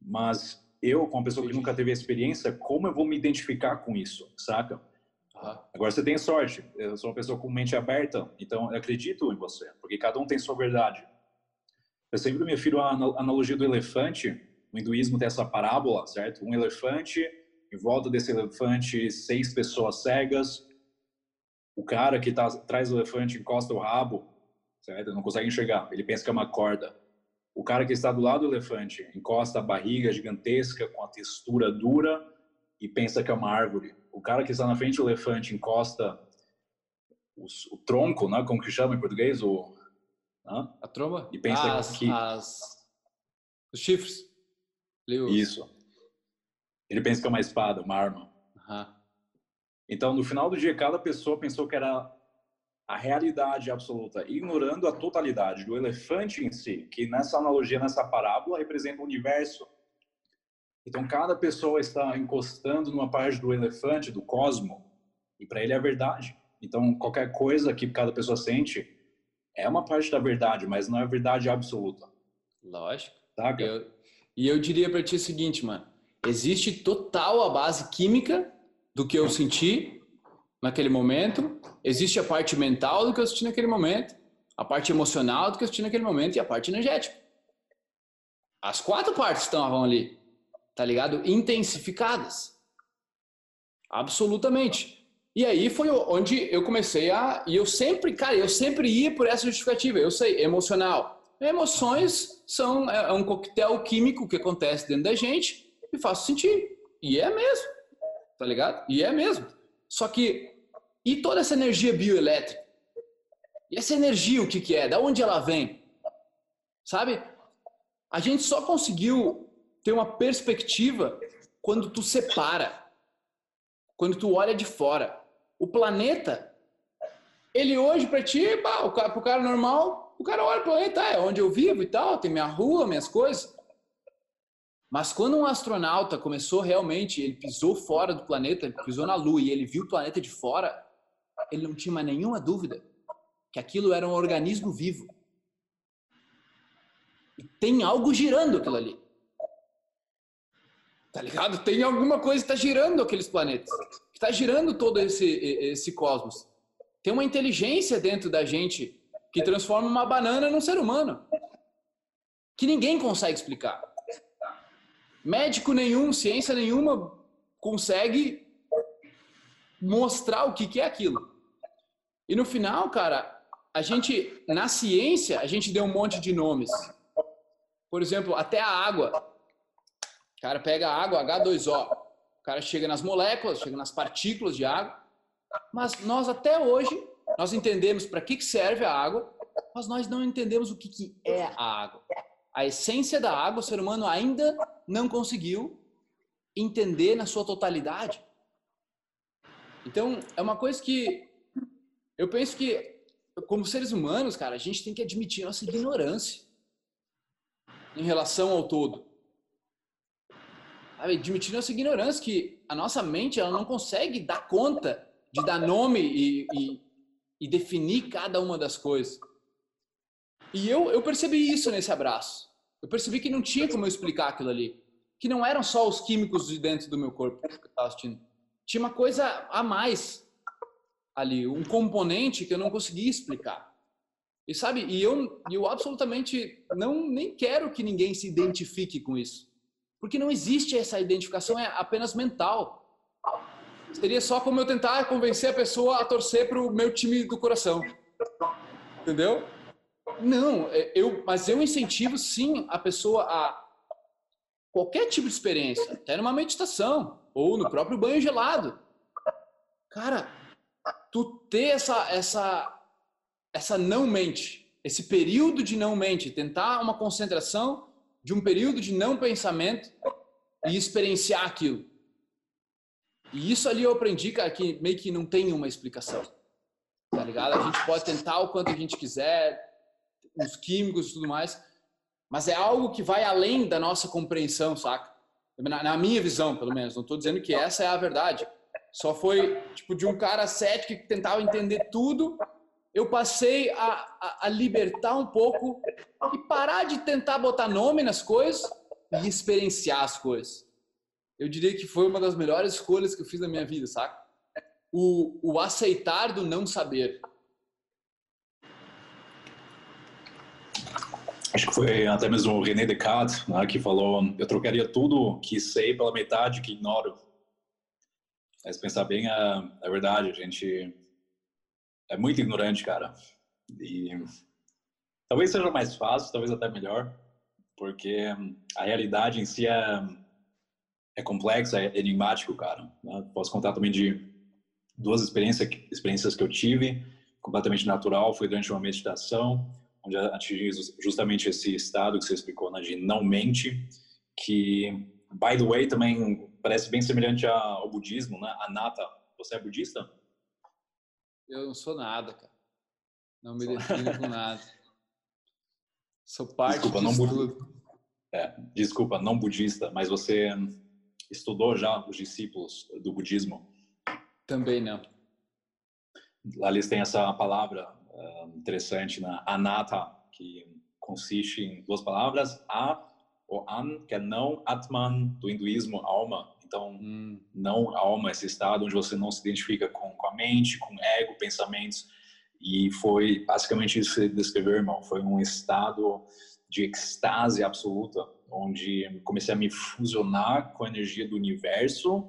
mas eu, como pessoa que nunca teve experiência, como eu vou me identificar com isso, saca? Agora você tem sorte, eu sou uma pessoa com mente aberta, então eu acredito em você, porque cada um tem sua verdade. Eu sempre me refiro à analogia do elefante. O hinduísmo tem essa parábola, certo? Um elefante, em volta desse elefante, seis pessoas cegas. O cara que tá atrás do elefante encosta o rabo, certo? Não consegue enxergar. Ele pensa que é uma corda. O cara que está do lado do elefante encosta a barriga gigantesca com a textura dura e pensa que é uma árvore. O cara que está na frente do elefante encosta o, o tronco, né? Como que chama em português? O, A tromba? E pensa as, que... As... Os chifres. Isso. Ele pensa que é uma espada, uma arma. Uhum. Então, no final do dia, cada pessoa pensou que era a realidade absoluta, ignorando a totalidade do elefante em si, que nessa analogia, nessa parábola, representa o universo. Então, cada pessoa está encostando numa parte do elefante, do cosmo, e para ele é verdade. Então, qualquer coisa que cada pessoa sente é uma parte da verdade, mas não é verdade absoluta. Lógico. Saca? Eu, e eu diria para ti o seguinte, mano. Existe total a base química do que eu senti naquele momento. Existe a parte mental do que eu senti naquele momento. A parte emocional do que eu senti naquele momento e a parte energética. As quatro partes estavam ali, tá ligado? Intensificadas. Absolutamente. E aí foi onde eu comecei a. E eu sempre, cara, eu sempre ia por essa justificativa. Eu sei, emocional. Emoções são é, é um coquetel químico que acontece dentro da gente e faz sentir. E é mesmo. Tá ligado? E é mesmo. Só que. E toda essa energia bioelétrica? E essa energia, o que, que é? Da onde ela vem? Sabe? A gente só conseguiu ter uma perspectiva quando tu separa, quando tu olha de fora. O planeta, ele hoje para ti, pá, o cara, pro cara normal, o cara olha o planeta, é onde eu vivo e tal, tem minha rua, minhas coisas. Mas quando um astronauta começou realmente, ele pisou fora do planeta, ele pisou na Lua e ele viu o planeta de fora, ele não tinha mais nenhuma dúvida que aquilo era um organismo vivo. E tem algo girando aquilo ali. Tá ligado? Tem alguma coisa que está girando aqueles planetas. Está girando todo esse, esse cosmos. Tem uma inteligência dentro da gente que transforma uma banana num ser humano. Que ninguém consegue explicar. Médico nenhum, ciência nenhuma consegue mostrar o que, que é aquilo. E no final, cara, a gente, na ciência, a gente deu um monte de nomes. Por exemplo, até a água. O cara pega a água, H2O. O cara chega nas moléculas, chega nas partículas de água. Mas nós até hoje, nós entendemos para que, serve a água, mas nós não entendemos o que, que é a água. A essência da água, o ser humano ainda não conseguiu entender na sua totalidade. Então, é uma coisa que eu penso que, como seres humanos, cara, a gente tem que admitir nossa ignorância em relação ao todo. Admitindo essa ignorância que a nossa mente ela não consegue dar conta de dar nome e, e, e definir cada uma das coisas. E eu, eu percebi isso nesse abraço. Eu percebi que não tinha como eu explicar aquilo ali. Que não eram só os químicos de dentro do meu corpo que eu estava assistindo. Tinha uma coisa a mais ali, um componente que eu não conseguia explicar. E sabe, e eu, eu absolutamente não nem quero que ninguém se identifique com isso. Porque não existe essa identificação, é apenas mental. Seria só como eu tentar convencer a pessoa a torcer para o meu time do coração. Entendeu? Não, é, eu, mas eu incentivo sim a pessoa a qualquer tipo de experiência, até numa meditação ou no próprio banho gelado. Cara, tu ter essa essa essa não mente, esse período de não mente, tentar uma concentração de um período de não pensamento e experienciar aquilo. E isso ali eu aprendi, cara, que meio que não tem uma explicação. Tá ligado? A gente pode tentar o quanto a gente quiser, os químicos e tudo mais, mas é algo que vai além da nossa compreensão, saca? Na, na minha visão, pelo menos. Não estou dizendo que essa é a verdade. Só foi, tipo, de um cara cético que tentava entender tudo eu passei a, a, a, libertar um pouco e parar de tentar botar nome nas coisas e experienciar as coisas. Eu diria que foi uma das melhores escolhas que eu fiz na minha vida, saca? O, o aceitar do não saber. Acho que foi até mesmo o René Descartes né, que falou: eu trocaria tudo que sei pela metade que ignoro. Mas pensar bem, é, é verdade. A gente é muito ignorante, cara. E talvez seja mais fácil, talvez até melhor, porque a realidade em si é, é complexa, é enigmático, cara. Posso contar também de duas experiências, experiências que eu tive, completamente natural, foi durante uma meditação, onde atingi justamente esse estado que você explicou, né, de não mente, que, by the way, também parece bem semelhante ao budismo, né? Anatta, você é budista? Eu não sou nada, cara. Não me defino com nada. Sou parte Desculpa, disso não tudo. É, desculpa, não budista, mas você estudou já os discípulos do budismo? Também não. Lá eles têm essa palavra uh, interessante na anatta, que consiste em duas palavras, a ou an, que é não, atman, do hinduísmo, alma. Então, hum. não alma, esse estado onde você não se identifica com, com a mente, com ego, pensamentos. E foi basicamente isso que você descreveu, irmão. Foi um estado de extase absoluta, onde comecei a me fusionar com a energia do universo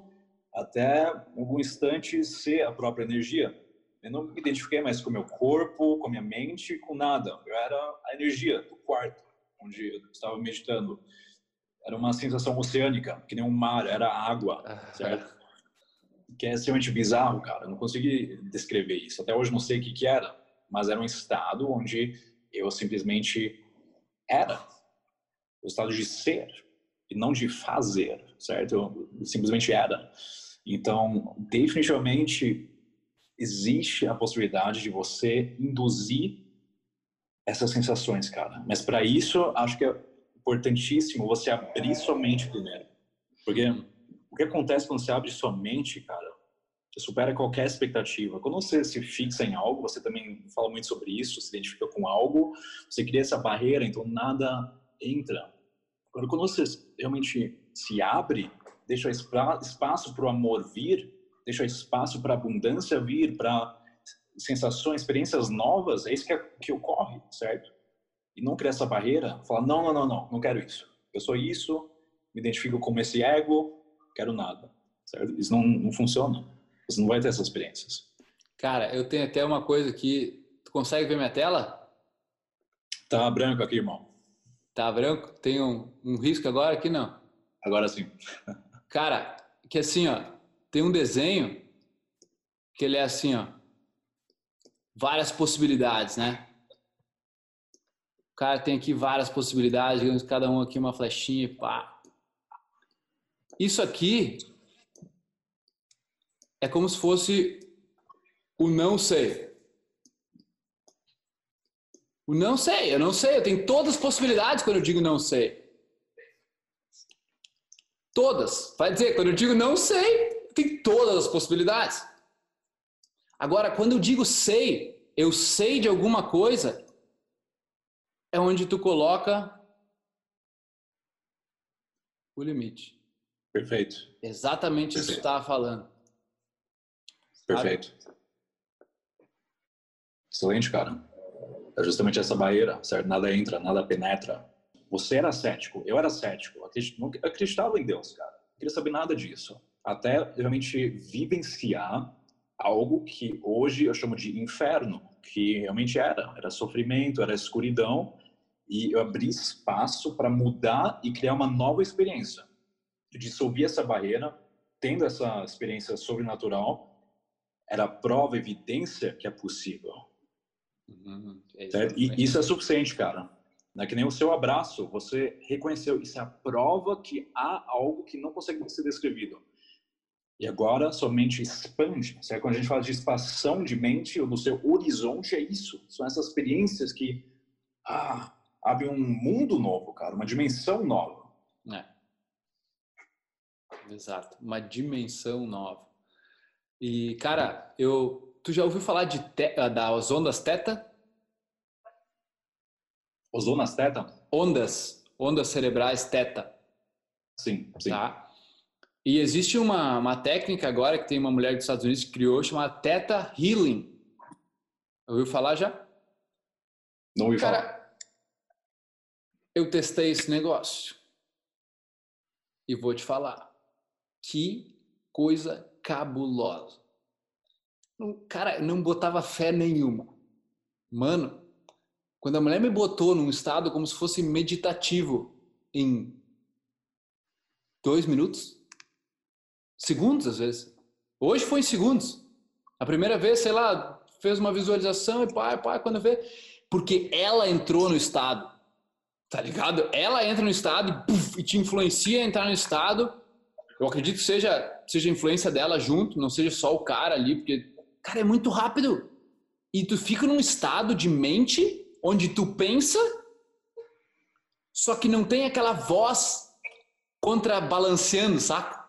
até algum instante ser a própria energia. Eu não me identifiquei mais com o meu corpo, com a minha mente, com nada. Eu era a energia do quarto, onde eu estava meditando. Era uma sensação oceânica, que nem um mar, era água, ah, certo? Que é extremamente bizarro, cara. Eu não consegui descrever isso. Até hoje não sei o que, que era, mas era um estado onde eu simplesmente era. O estado de ser e não de fazer, certo? Eu simplesmente era. Então, definitivamente existe a possibilidade de você induzir essas sensações, cara. Mas para isso, acho que é importantíssimo você abrir sua mente primeiro. Porque o que acontece quando você abre sua mente, cara, você supera qualquer expectativa. Quando você se fixa em algo, você também fala muito sobre isso, se identifica com algo, você cria essa barreira, então nada entra. Agora, quando você realmente se abre, deixa espaço para o amor vir, deixa espaço para a abundância vir, para sensações, experiências novas, é isso que, é, que ocorre, certo? E não criar essa barreira, falar, não, não, não, não, não quero isso. Eu sou isso, me identifico como esse ego, quero nada, certo? Isso não, não funciona. Você não vai ter essas experiências. Cara, eu tenho até uma coisa aqui. Tu consegue ver minha tela? Tá branco aqui, irmão. Tá branco? Tem um, um risco agora aqui, não? Agora sim. Cara, que assim, ó, tem um desenho que ele é assim, ó, várias possibilidades, né? Cara tem aqui várias possibilidades, cada um aqui uma flechinha, pá. Isso aqui é como se fosse o não sei. O não sei, eu não sei, eu tenho todas as possibilidades quando eu digo não sei. Todas. Vai dizer, quando eu digo não sei, tem todas as possibilidades. Agora, quando eu digo sei, eu sei de alguma coisa, é onde tu coloca o limite. Perfeito. Exatamente isso que tu estava falando. Perfeito. Excelente, cara. É justamente essa barreira, certo? Nada entra, nada penetra. Você era cético, eu era cético. Eu acreditava em Deus, cara. Não queria saber nada disso. Até realmente vivenciar algo que hoje eu chamo de inferno, que realmente era. Era sofrimento, era escuridão. E eu abri espaço para mudar e criar uma nova experiência. Dissolvi essa barreira, tendo essa experiência sobrenatural era prova, evidência que é possível. Uhum, é e isso é suficiente, cara. Não é que nem o seu abraço, você reconheceu, isso é a prova que há algo que não consegue ser descrevido. E agora somente expande. Certo? Quando a gente fala de expansão de mente ou do seu horizonte, é isso. São essas experiências que ah, abrem um mundo novo, cara, uma dimensão nova. É. Exato, uma dimensão nova. E, cara, eu, tu já ouviu falar de te, ah, das ondas teta? As ondas teta? Ondas, ondas cerebrais teta. Sim, sim. Tá? E existe uma, uma técnica agora que tem uma mulher dos Estados Unidos que criou, chamada Theta Healing. Ouviu falar já? Não ouvi Cara, falar. Eu testei esse negócio. E vou te falar. Que coisa cabulosa. Cara, não botava fé nenhuma. Mano, quando a mulher me botou num estado como se fosse meditativo em dois minutos, segundos às vezes. Hoje foi em segundos. A primeira vez, sei lá, fez uma visualização e pai, pai, quando vê, porque ela entrou no estado, tá ligado? Ela entra no estado e, puff, e te influencia a entrar no estado eu acredito que seja, seja a influência dela junto, não seja só o cara ali, porque, cara, é muito rápido. E tu fica num estado de mente onde tu pensa só que não tem aquela voz contrabalanceando, saca?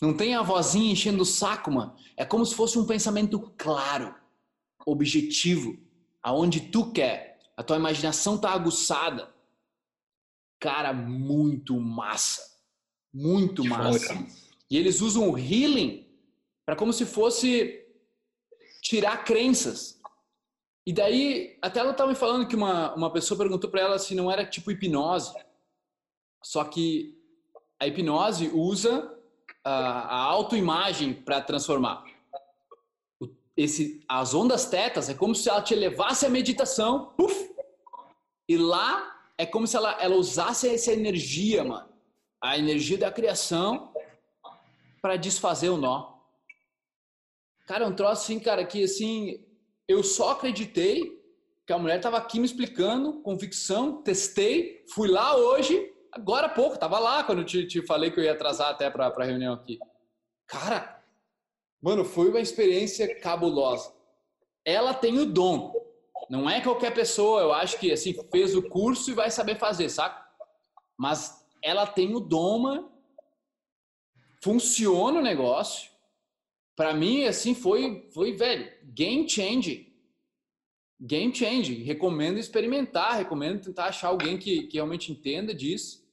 Não tem a vozinha enchendo o saco, mano. É como se fosse um pensamento claro, objetivo, aonde tu quer. A tua imaginação tá aguçada. Cara, muito massa. Muito massa. E eles usam o healing para como se fosse tirar crenças. E daí, até ela estava me falando que uma, uma pessoa perguntou para ela se não era tipo hipnose. Só que a hipnose usa a, a autoimagem para transformar. Esse, as ondas tetas é como se ela te levasse à meditação, uf, e lá é como se ela, ela usasse essa energia, mano, a energia da criação para desfazer o nó. Cara, é um troço assim, cara, que assim, eu só acreditei que a mulher estava aqui me explicando, convicção, testei, fui lá hoje, agora há pouco, tava lá quando eu te, te falei que eu ia atrasar até para a reunião aqui. Cara, mano, foi uma experiência cabulosa. Ela tem o dom. Não é qualquer pessoa, eu acho que assim, fez o curso e vai saber fazer, saca? Mas ela tem o dom, mano. Funciona o negócio para mim, assim, foi, foi, velho, game changing. Game changing. Recomendo experimentar, recomendo tentar achar alguém que, que realmente entenda disso.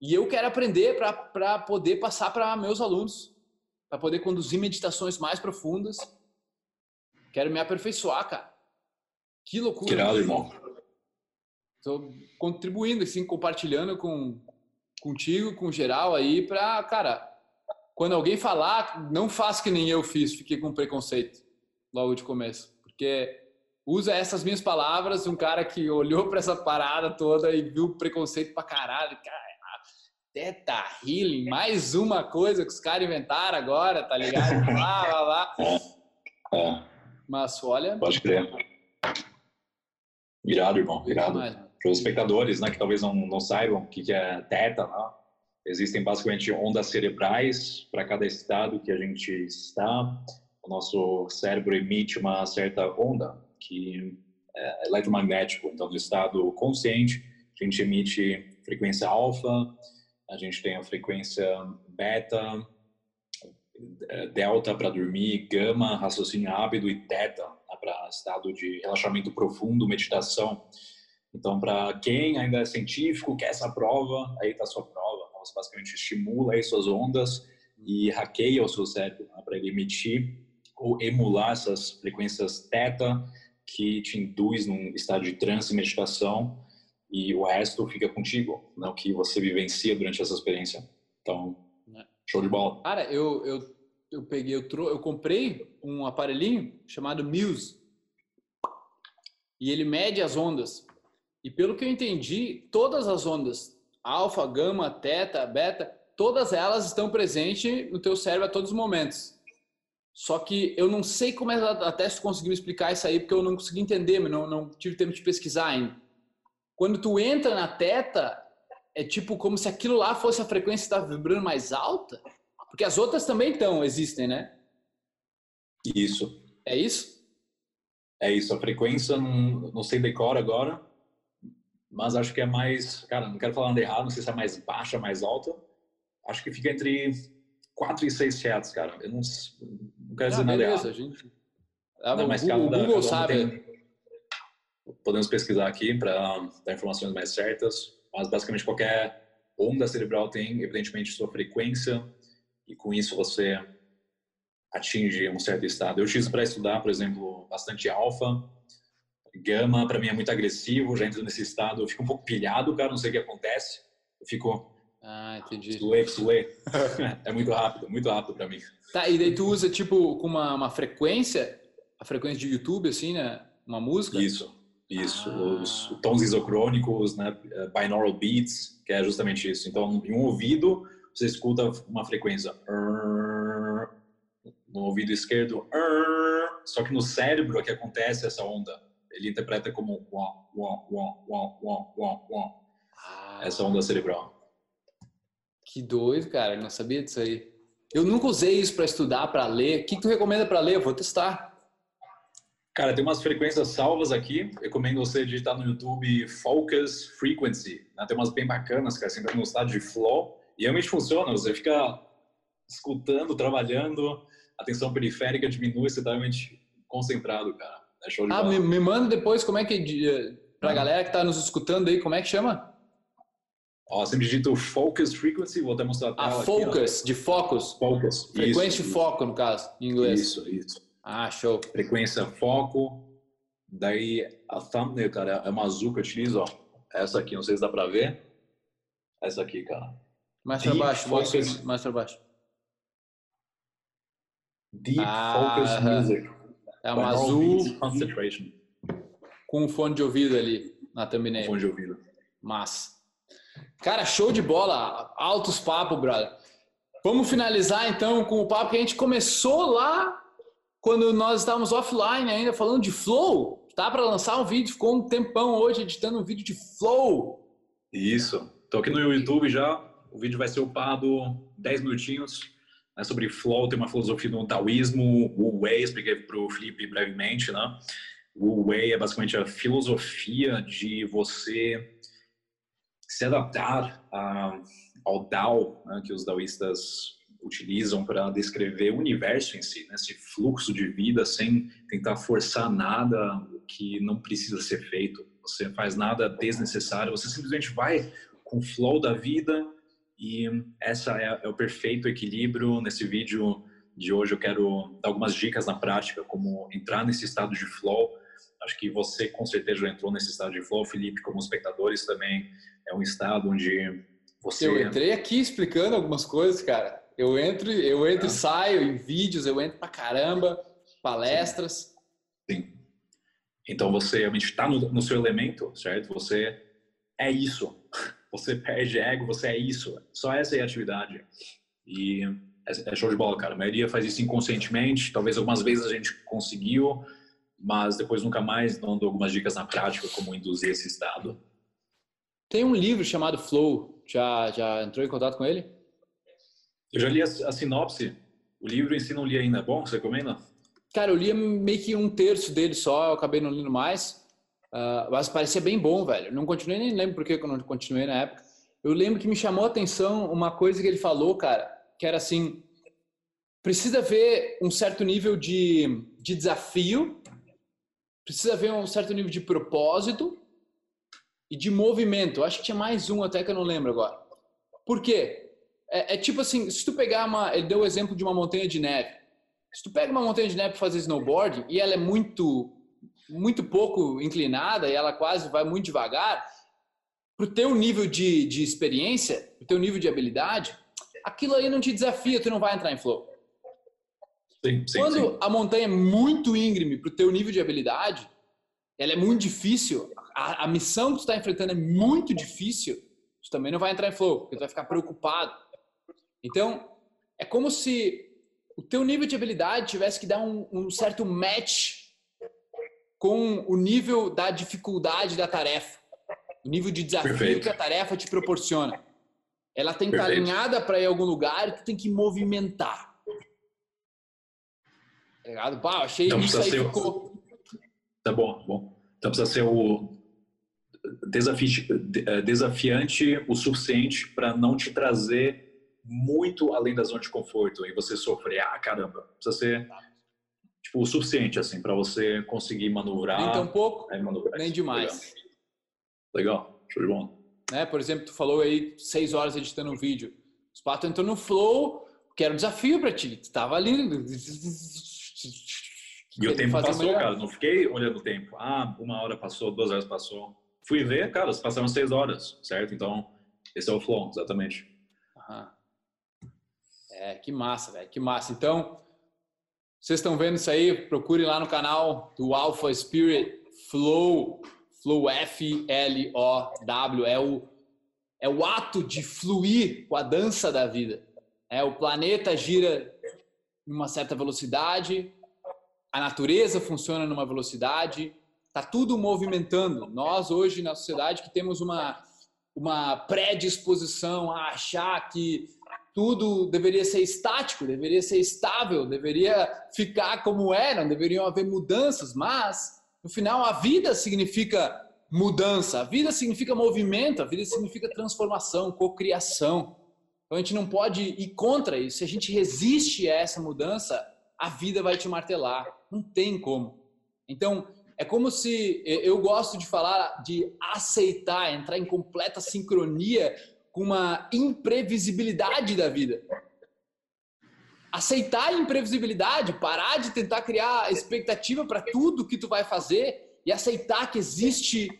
E eu quero aprender para poder passar para meus alunos, para poder conduzir meditações mais profundas. Quero me aperfeiçoar, cara. Que loucura. Tirado, irmão. Estou contribuindo, assim, compartilhando com, contigo, com geral aí, para, cara, quando alguém falar, não faz que nem eu fiz, fiquei com preconceito logo de começo. Porque usa essas minhas palavras, um cara que olhou para essa parada toda e viu preconceito pra caralho. Cara, teta healing, mais uma coisa que os caras inventaram agora, tá ligado? Lá, lá, lá. É. Mas olha. Pode crer. Irado, irmão, irado. Para os espectadores, né, que talvez não, não saibam o que, que é teta, né? Existem basicamente ondas cerebrais para cada estado que a gente está. O nosso cérebro emite uma certa onda que é eletromagnético. Então, no estado consciente, a gente emite frequência alfa, a gente tem a frequência beta, é, delta para dormir, gama, raciocínio rápido e teta para estado de relaxamento profundo, meditação. Então, para quem ainda é científico, quer essa prova, aí está a sua prova você basicamente estimula aí suas ondas e hackeia o seu cérebro né, para ele emitir ou emular essas frequências teta que te induz num estado de transe e meditação e o resto fica contigo, né, o que você vivencia durante essa experiência. Então, é. show de bola. Cara, eu, eu, eu peguei, eu, tro... eu comprei um aparelhinho chamado Muse e ele mede as ondas. E pelo que eu entendi, todas as ondas alfa, gama, teta, beta, todas elas estão presentes no teu cérebro a todos os momentos. Só que eu não sei como é até se conseguiu explicar isso aí, porque eu não consegui entender, mas não, não tive tempo de pesquisar ainda. Quando tu entra na teta, é tipo como se aquilo lá fosse a frequência que está vibrando mais alta? Porque as outras também estão, existem, né? Isso. É isso? É isso. A frequência, não, não sei decor agora, mas acho que é mais, cara, não quero falar nada errado, não sei se é mais baixa, mais alta. Acho que fica entre 4 e 6 Hz, cara. Eu não, não quero dizer ah, nada beleza, errado. Gente. Ah, não, mas Google, cada, Google sabe. Tem, podemos pesquisar aqui para dar informações mais certas, mas basicamente qualquer onda cerebral tem, evidentemente, sua frequência e com isso você atinge um certo estado. Eu utilizo para estudar, por exemplo, bastante alfa, Gama, para mim, é muito agressivo, já entro nesse estado, eu fico um pouco pilhado, cara, não sei o que acontece. Eu fico. Ah, entendi. Suê, suê. é muito rápido, muito rápido para mim. Tá, e daí tu usa, tipo, com uma, uma frequência, a frequência de YouTube, assim, né? Uma música? Isso, isso. Ah. Os tons isocrônicos, né? Binaural beats, que é justamente isso. Então, em um ouvido, você escuta uma frequência. No ouvido esquerdo, só que no cérebro é que acontece essa onda ele interpreta como. Ah, essa onda cerebral. Que doido, cara, eu não sabia disso aí. Eu nunca usei isso para estudar, para ler. O que, tu recomenda para ler? Eu vou testar. Cara, tem umas frequências salvas aqui. Recomendo você digitar no YouTube Focus Frequency. Né? Tem umas bem bacanas, cara, sempre no estado de flow. E realmente funciona. Você fica escutando, trabalhando, a tensão periférica diminui, você tá realmente concentrado, cara. É show de ah, me, me, manda depois como é que. Pra ah. galera que tá nos escutando aí, como é que chama? Ó, sempre digito Focus Frequency, vou até mostrar a tela. A Focus, aqui, de Focus. Focus. Frequência de foco, no caso, em inglês. Isso, isso. Ah, show. Frequência, foco. Daí a thumbnail, cara, é uma azul que eu utilizo, ó. Essa aqui, não sei se dá pra ver. Essa aqui, cara. Mais para baixo, focus. mais para baixo. Deep ah, Focus Music. É uma azul com um fone de ouvido ali na thumbnail. Fone de ouvido. Massa. Cara, show de bola. Altos papos, brother. Vamos finalizar então com o papo que a gente começou lá quando nós estávamos offline ainda falando de flow. Tá para lançar um vídeo, ficou um tempão hoje editando um vídeo de flow. Isso. Tô aqui no YouTube já. O vídeo vai ser upado 10 minutinhos. É sobre flow, tem uma filosofia do taoísmo, Wu Wei, expliquei para o Felipe brevemente, né? Wu Wei é basicamente a filosofia de você se adaptar a, ao Dao, né, que os daoístas utilizam para descrever o universo em si, né, esse fluxo de vida sem tentar forçar nada que não precisa ser feito. Você faz nada desnecessário, você simplesmente vai com o flow da vida e essa é, é o perfeito equilíbrio. Nesse vídeo de hoje eu quero dar algumas dicas na prática, como entrar nesse estado de flow. Acho que você com certeza já entrou nesse estado de flow, Felipe, como espectadores também. É um estado onde você. Eu entrei aqui explicando algumas coisas, cara. Eu entro, eu entro e saio em vídeos, eu entro pra caramba, palestras. Sim. Sim. Então você realmente está no, no seu elemento, certo? Você é isso você perde ego, você é isso. Só essa é a atividade. E é, é show de bola, cara. A maioria faz isso inconscientemente. Talvez algumas vezes a gente conseguiu, mas depois nunca mais dando algumas dicas na prática como induzir esse estado. Tem um livro chamado Flow. Já, já entrou em contato com ele? Eu já li a, a sinopse. O livro em si não li ainda. É bom? Você recomenda? Cara, eu li meio que um terço dele só. Eu acabei não lendo mais. Uh, mas parecia bem bom, velho. Não continuei, nem lembro por que eu não continuei na época. Eu lembro que me chamou a atenção uma coisa que ele falou, cara, que era assim: precisa ver um certo nível de, de desafio, precisa ver um certo nível de propósito e de movimento. Acho que tinha mais um até que eu não lembro agora. Por quê? É, é tipo assim: se tu pegar uma. Ele deu o exemplo de uma montanha de neve. Se tu pega uma montanha de neve para fazer snowboard e ela é muito muito pouco inclinada e ela quase vai muito devagar, para o teu nível de, de experiência, para o teu nível de habilidade, aquilo aí não te desafia, tu não vai entrar em flow. Sim, sim, Quando sim. a montanha é muito íngreme para o teu nível de habilidade, ela é muito difícil, a, a missão que tu está enfrentando é muito difícil, tu também não vai entrar em flow, porque tu vai ficar preocupado. Então, é como se o teu nível de habilidade tivesse que dar um, um certo match com o nível da dificuldade da tarefa, o nível de desafio Perfeito. que a tarefa te proporciona. Ela tem que estar alinhada para ir a algum lugar e tu tem que movimentar. Tá ligado? Bah, achei então, isso aí ficou... Tá bom, bom. Então precisa ser o desafi... Eh, desafiante o suficiente para não te trazer muito além da zona de conforto e você sofrer, ah, caramba. Precisa ser tipo, o suficiente, assim, para você conseguir manobrar. Nem tão pouco, nem demais. Legal, Legal. show de bola. Né? Por exemplo, tu falou aí seis horas editando um vídeo. Os patos entrou no flow, que era um desafio para ti. Tu tava ali. E o tempo passou, melhor. cara. Não fiquei olhando o tempo. Ah, uma hora passou, duas horas passou. Fui ver, cara, passaram seis horas, certo? Então, esse é o flow, exatamente. Aham. É, que massa, velho. Que massa. Então, vocês estão vendo isso aí? Procure lá no canal do Alpha Spirit Flow, Flow F-L-O-W. É o, é o ato de fluir com a dança da vida. É, o planeta gira em uma certa velocidade, a natureza funciona numa velocidade, está tudo movimentando. Nós, hoje, na sociedade, que temos uma, uma predisposição a achar que tudo deveria ser estático, deveria ser estável, deveria ficar como era, deveriam haver mudanças, mas no final a vida significa mudança, a vida significa movimento, a vida significa transformação, cocriação. Então a gente não pode ir contra isso. Se a gente resiste a essa mudança, a vida vai te martelar. Não tem como. Então, é como se eu gosto de falar de aceitar, entrar em completa sincronia com uma imprevisibilidade da vida. Aceitar a imprevisibilidade, parar de tentar criar expectativa para tudo que tu vai fazer e aceitar que existe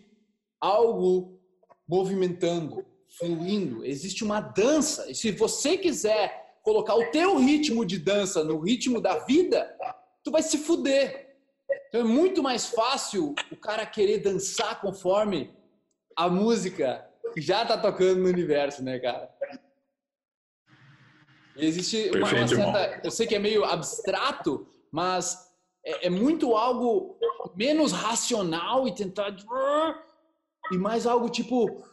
algo movimentando, fluindo, existe uma dança. E se você quiser colocar o teu ritmo de dança no ritmo da vida, tu vai se fuder. Então é muito mais fácil o cara querer dançar conforme a música já tá tocando no universo, né, cara? E existe uma, uma certa. Eu sei que é meio abstrato, mas é, é muito algo menos racional e tentar. E mais algo tipo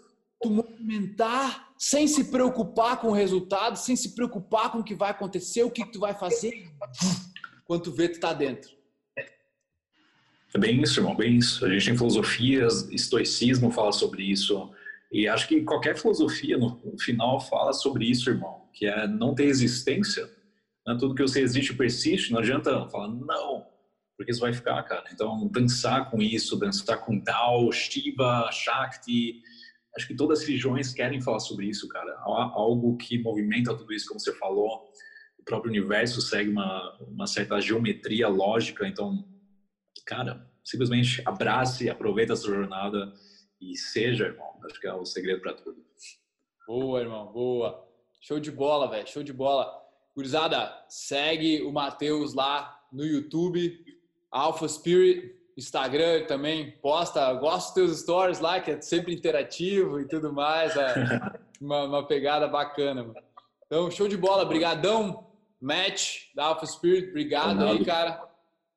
tu movimentar sem se preocupar com o resultado, sem se preocupar com o que vai acontecer, o que tu vai fazer, quando tu vê tu tá dentro. É bem isso, irmão, bem isso. A gente tem filosofias, estoicismo fala sobre isso. E acho que qualquer filosofia, no final, fala sobre isso, irmão, que é não ter existência. Né? Tudo que você existe persiste, não adianta falar não, porque isso vai ficar, cara. Então, dançar com isso, dançar com Tao, Shiva, Shakti, acho que todas as religiões querem falar sobre isso, cara. Algo que movimenta tudo isso, como você falou. O próprio universo segue uma, uma certa geometria lógica, então, cara, simplesmente abrace, aproveita essa jornada e seja, irmão. Acho que é o segredo para tudo. Boa, irmão, boa. Show de bola, velho, show de bola. Gurizada, segue o Matheus lá no YouTube, Alpha Spirit, Instagram também, posta, gosto dos teus stories lá, que é sempre interativo e tudo mais, é uma, uma pegada bacana, mano. Então, show de bola, brigadão, Match da Alpha Spirit, obrigado aí, cara.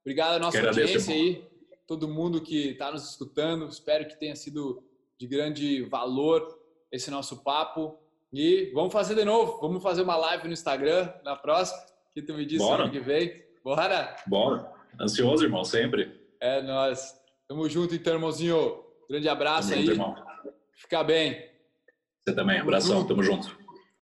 Obrigado à nossa Quero audiência aí, todo mundo que está nos escutando, espero que tenha sido de grande valor esse nosso papo. E vamos fazer de novo. Vamos fazer uma live no Instagram na próxima, que tu me disse Bora. ano que vem. Bora? Bora. Ansioso, irmão, sempre. É nós. Tamo junto, então, irmãozinho. Grande abraço Tamo aí. Junto, irmão. Fica bem. Você também. Abração. Tamo junto.